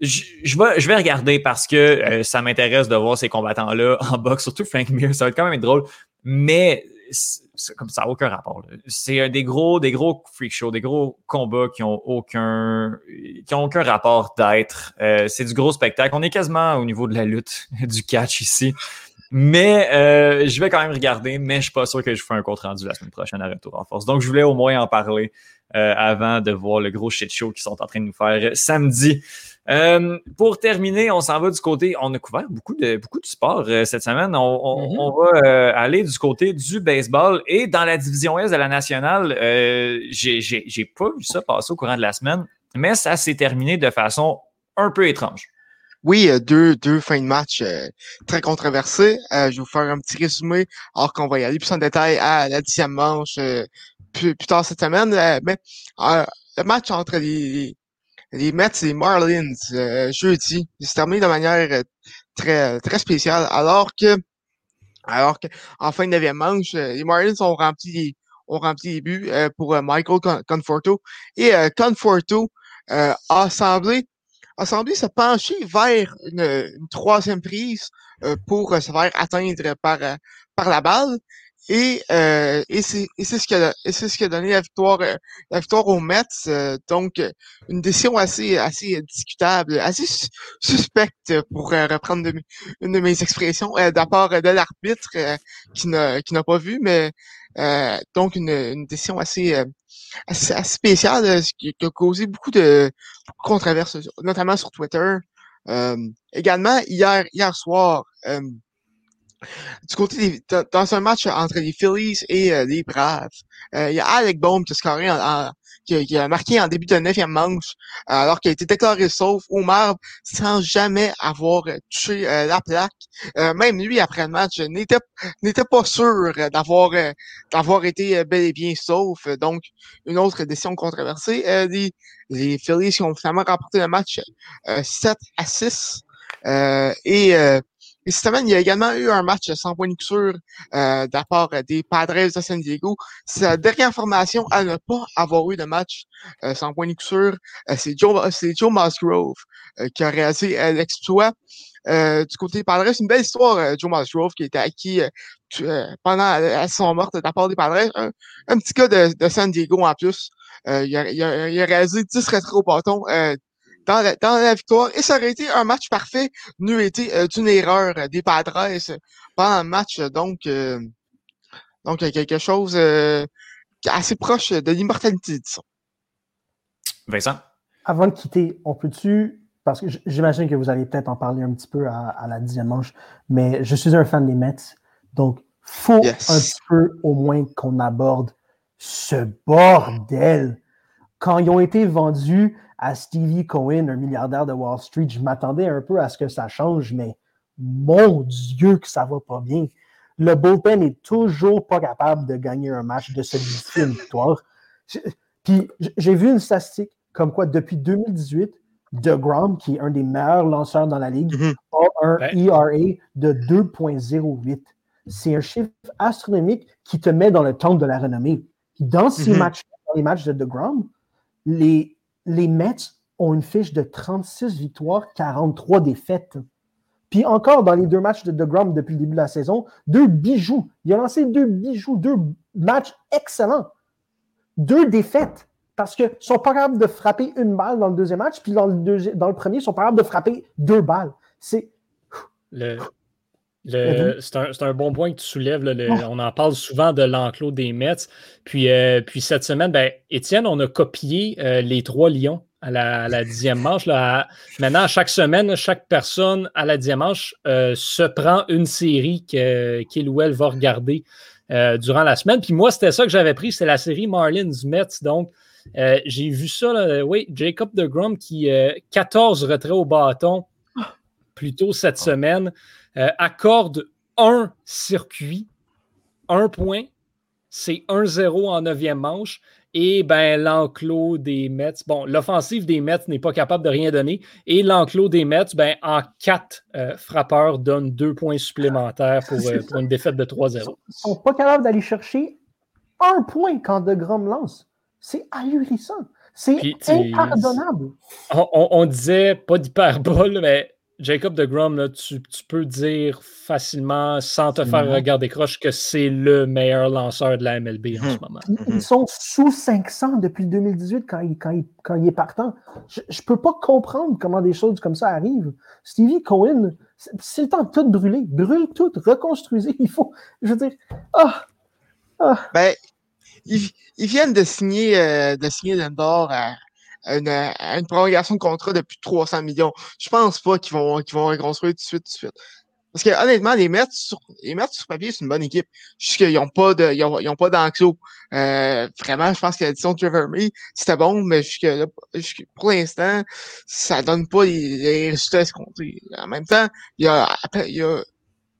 Je, vais, je vais regarder parce que ça m'intéresse de voir ces combattants-là en boxe, surtout Frank Mir. Ça va quand même être drôle. Mais comme ça n'a aucun rapport. C'est des gros, des gros freak shows, des gros combats qui ont aucun, qui ont aucun rapport d'être. Euh, c'est du gros spectacle. On est quasiment au niveau de la lutte, du catch ici. Mais euh, je vais quand même regarder, mais je suis pas sûr que je ferai un compte rendu la semaine prochaine à Retour en Force. Donc, je voulais au moins en parler euh, avant de voir le gros shit show qu'ils sont en train de nous faire samedi. Euh, pour terminer, on s'en va du côté. On a couvert beaucoup de, beaucoup de sport euh, cette semaine. On, mm-hmm. va euh, aller du côté du baseball et dans la division S de la nationale. J'ai pas vu ça passer au courant de la semaine, mais ça s'est terminé de façon un peu étrange. Oui, deux, deux fins de match très controversées. je vais vous faire un petit résumé, alors qu'on va y aller plus en détail à la dixième manche plus, tard cette semaine. mais le match entre les, les Mets et les Marlins euh, jeudi. Ils se terminent de manière euh, très très spéciale. Alors que alors que en fin de neuvième manche, euh, les Marlins ont rempli ont rempli les buts pour Michael Conforto. Et Conforto a semblé a semblé se pencher vers une, troisième prise pour se faire atteindre par, par la balle. Et, euh, et c'est ce qui a c'est ce qui a donné la victoire euh, la victoire aux Mets. Euh, donc une décision assez assez discutable, assez suspecte pour reprendre une de mes expressions euh, part de l'arbitre qui n'a qui n'a pas vu, mais donc une, une décision assez assez, spéciale qui, a causé beaucoup de controverses, notamment sur Twitter. également hier hier soir du côté des, dans un match entre les Phillies et euh, les Braves, euh, il y a Alec Bohm qui a scoré en, qui, a, marqué en début de neuvième manche, euh, alors qu'il a été déclaré sauf au marbre sans jamais avoir touché la plaque. même lui, après le match, n'était n'était pas sûr d'avoir d'avoir été bel et bien sauf. Donc, une autre décision controversée. les, les Phillies qui ont finalement remporté le match 7 à 6. et et cette semaine, il y a également eu un match sans point de sûr euh, de la part des Padres de San Diego. C'est la dernière formation à ne pas avoir eu de match euh, sans point de sûr. Euh, c'est Joe, c'est Joe Musgrove euh, qui a réalisé euh, l'exploit. du côté des Padres, c'est une belle histoire, Joe Musgrove, qui était acquis pendant son mort de la part des Padres. Un, petit gars de, de, San Diego en plus. il, a, il, a, il a réalisé 10 rétro au bâton dans la, dans la victoire. Et ça aurait été un match parfait, n'eût été euh, d'une erreur des Padres pendant le match. Donc, euh, donc quelque chose euh, assez proche de l'immortalité, disons. Vincent? Avant de quitter, on peut-tu parce que j'imagine que vous allez peut-être en parler un petit peu à, la dixième manche, mais je suis un fan des Mets, donc faut un petit peu au moins qu'on aborde ce bordel quand ils ont été vendus à Stevie Cohen, un milliardaire de Wall Street, je m'attendais un peu à ce que ça change, mais mon Dieu que ça va pas bien. Le bullpen n'est toujours pas capable de gagner un match, de se une victoire. Puis j'ai vu une statistique comme quoi depuis 2018, DeGrom, qui est un des meilleurs lanceurs dans la ligue, mm-hmm. a un ERA de 2.08. C'est un chiffre astronomique qui te met dans le temps de la renommée. Dans ces mm-hmm. matchs, dans les matchs de DeGrom, les, les Mets ont une fiche de 36 victoires, 43 défaites. Puis encore dans les deux matchs de DeGrom depuis le début de la saison, deux bijoux. Il a lancé deux bijoux, deux matchs excellents. Deux défaites. Parce qu'ils ne sont pas capables de frapper une balle dans le deuxième match, puis dans le, premier, ils sont pas capables de frapper deux balles. C'est. Le, c'est un, bon point que tu soulèves. on en parle souvent de l'enclos des Mets. Puis, euh, puis cette semaine, ben, Étienne, on a copié euh, les trois lions à la, dixième manche. Là, maintenant, chaque semaine, chaque personne à la dixième manche euh, se prend une série qu'il ou elle va regarder durant la semaine. Puis moi, c'était ça que j'avais pris, c'est la série Marlins-Mets. Donc, j'ai vu ça, oui, Jacob de Grum qui 14 retraits au bâton plus tôt cette ah. semaine. Euh, accorde un circuit, un point, c'est 1-0 en neuvième manche. Et ben, l'enclos des Mets, bon, l'offensive des Mets n'est pas capable de rien donner. Et l'enclos des Mets, ben, en quatre euh, frappeurs, donne deux points supplémentaires pour, euh, une défaite de 3-0. Ils ne sont pas capables d'aller chercher un point quand De Grom lance. C'est ahurissant. C'est impardonnable. On, on, disait, pas d'hyperbole, mais Jacob de Grom, tu, peux dire facilement, sans te faire regarder croche, que c'est le meilleur lanceur de la MLB en ce mhm. moment. Ils sont sous 500 depuis 2018 quand il, quand quand il est partant. Je ne peux pas comprendre comment des choses comme ça arrivent. Stevie Cohen, c'est le temps de tout brûler. Brûle tout, reconstruisez. Il faut, je veux dire, ah, ah. Ben, ils, viennent de signer, euh, de signer Lindor à une, une prolongation de contrat de plus de 300 millions. Je pense pas qu'ils vont, qu'ils vont reconstruire tout de suite, tout de suite. Parce que honnêtement, les Mets sur, les Mets sur papier, c'est une bonne équipe. Juste qu'ils n'ont pas de, ils pas d'anxio. Euh, vraiment, je pense que l'édition de Trevor May, c'était bon, mais jusque là, jusque, pour l'instant, ça donne pas les, les résultats escomptés. En même temps, il y a, il y a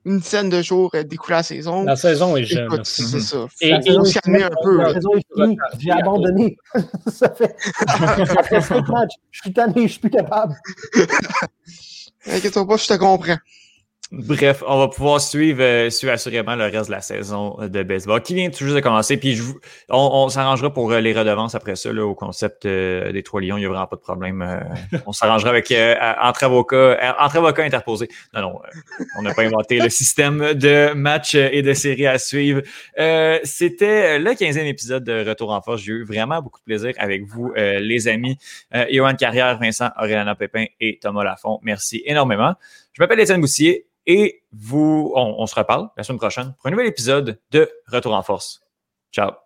une dizaine de jours euh, d'écouler la saison. La saison est jeune. C'est mhm. ça. Et, on s'y un peu. La saison est finie. J'ai abandonné. ça fait. Après cinq matchs, je suis tanné, je suis plus capable. Inquiète pas, je te comprends. Bref, on va pouvoir suivre, euh, suivre assurément le reste de la saison de baseball qui vient tout juste de commencer. Puis je, on, on s'arrangera pour euh, les redevances après ça là, au concept euh, des trois lions. Il n'y a vraiment pas de problème. on s'arrangera avec entre avocats, entre avocats interposés. Non, non, on n'a pas inventé le système de match et de séries à suivre. C'était le 15e épisode de Retour en force. J'ai eu vraiment beaucoup de plaisir avec vous, les amis. Yoann Carrière, Vincent Aurélana Pépin et Thomas Lafont. Merci énormément. Je m'appelle Étienne Boussier et vous, on, se reparle la semaine prochaine pour un nouvel épisode de Retour en force. Ciao.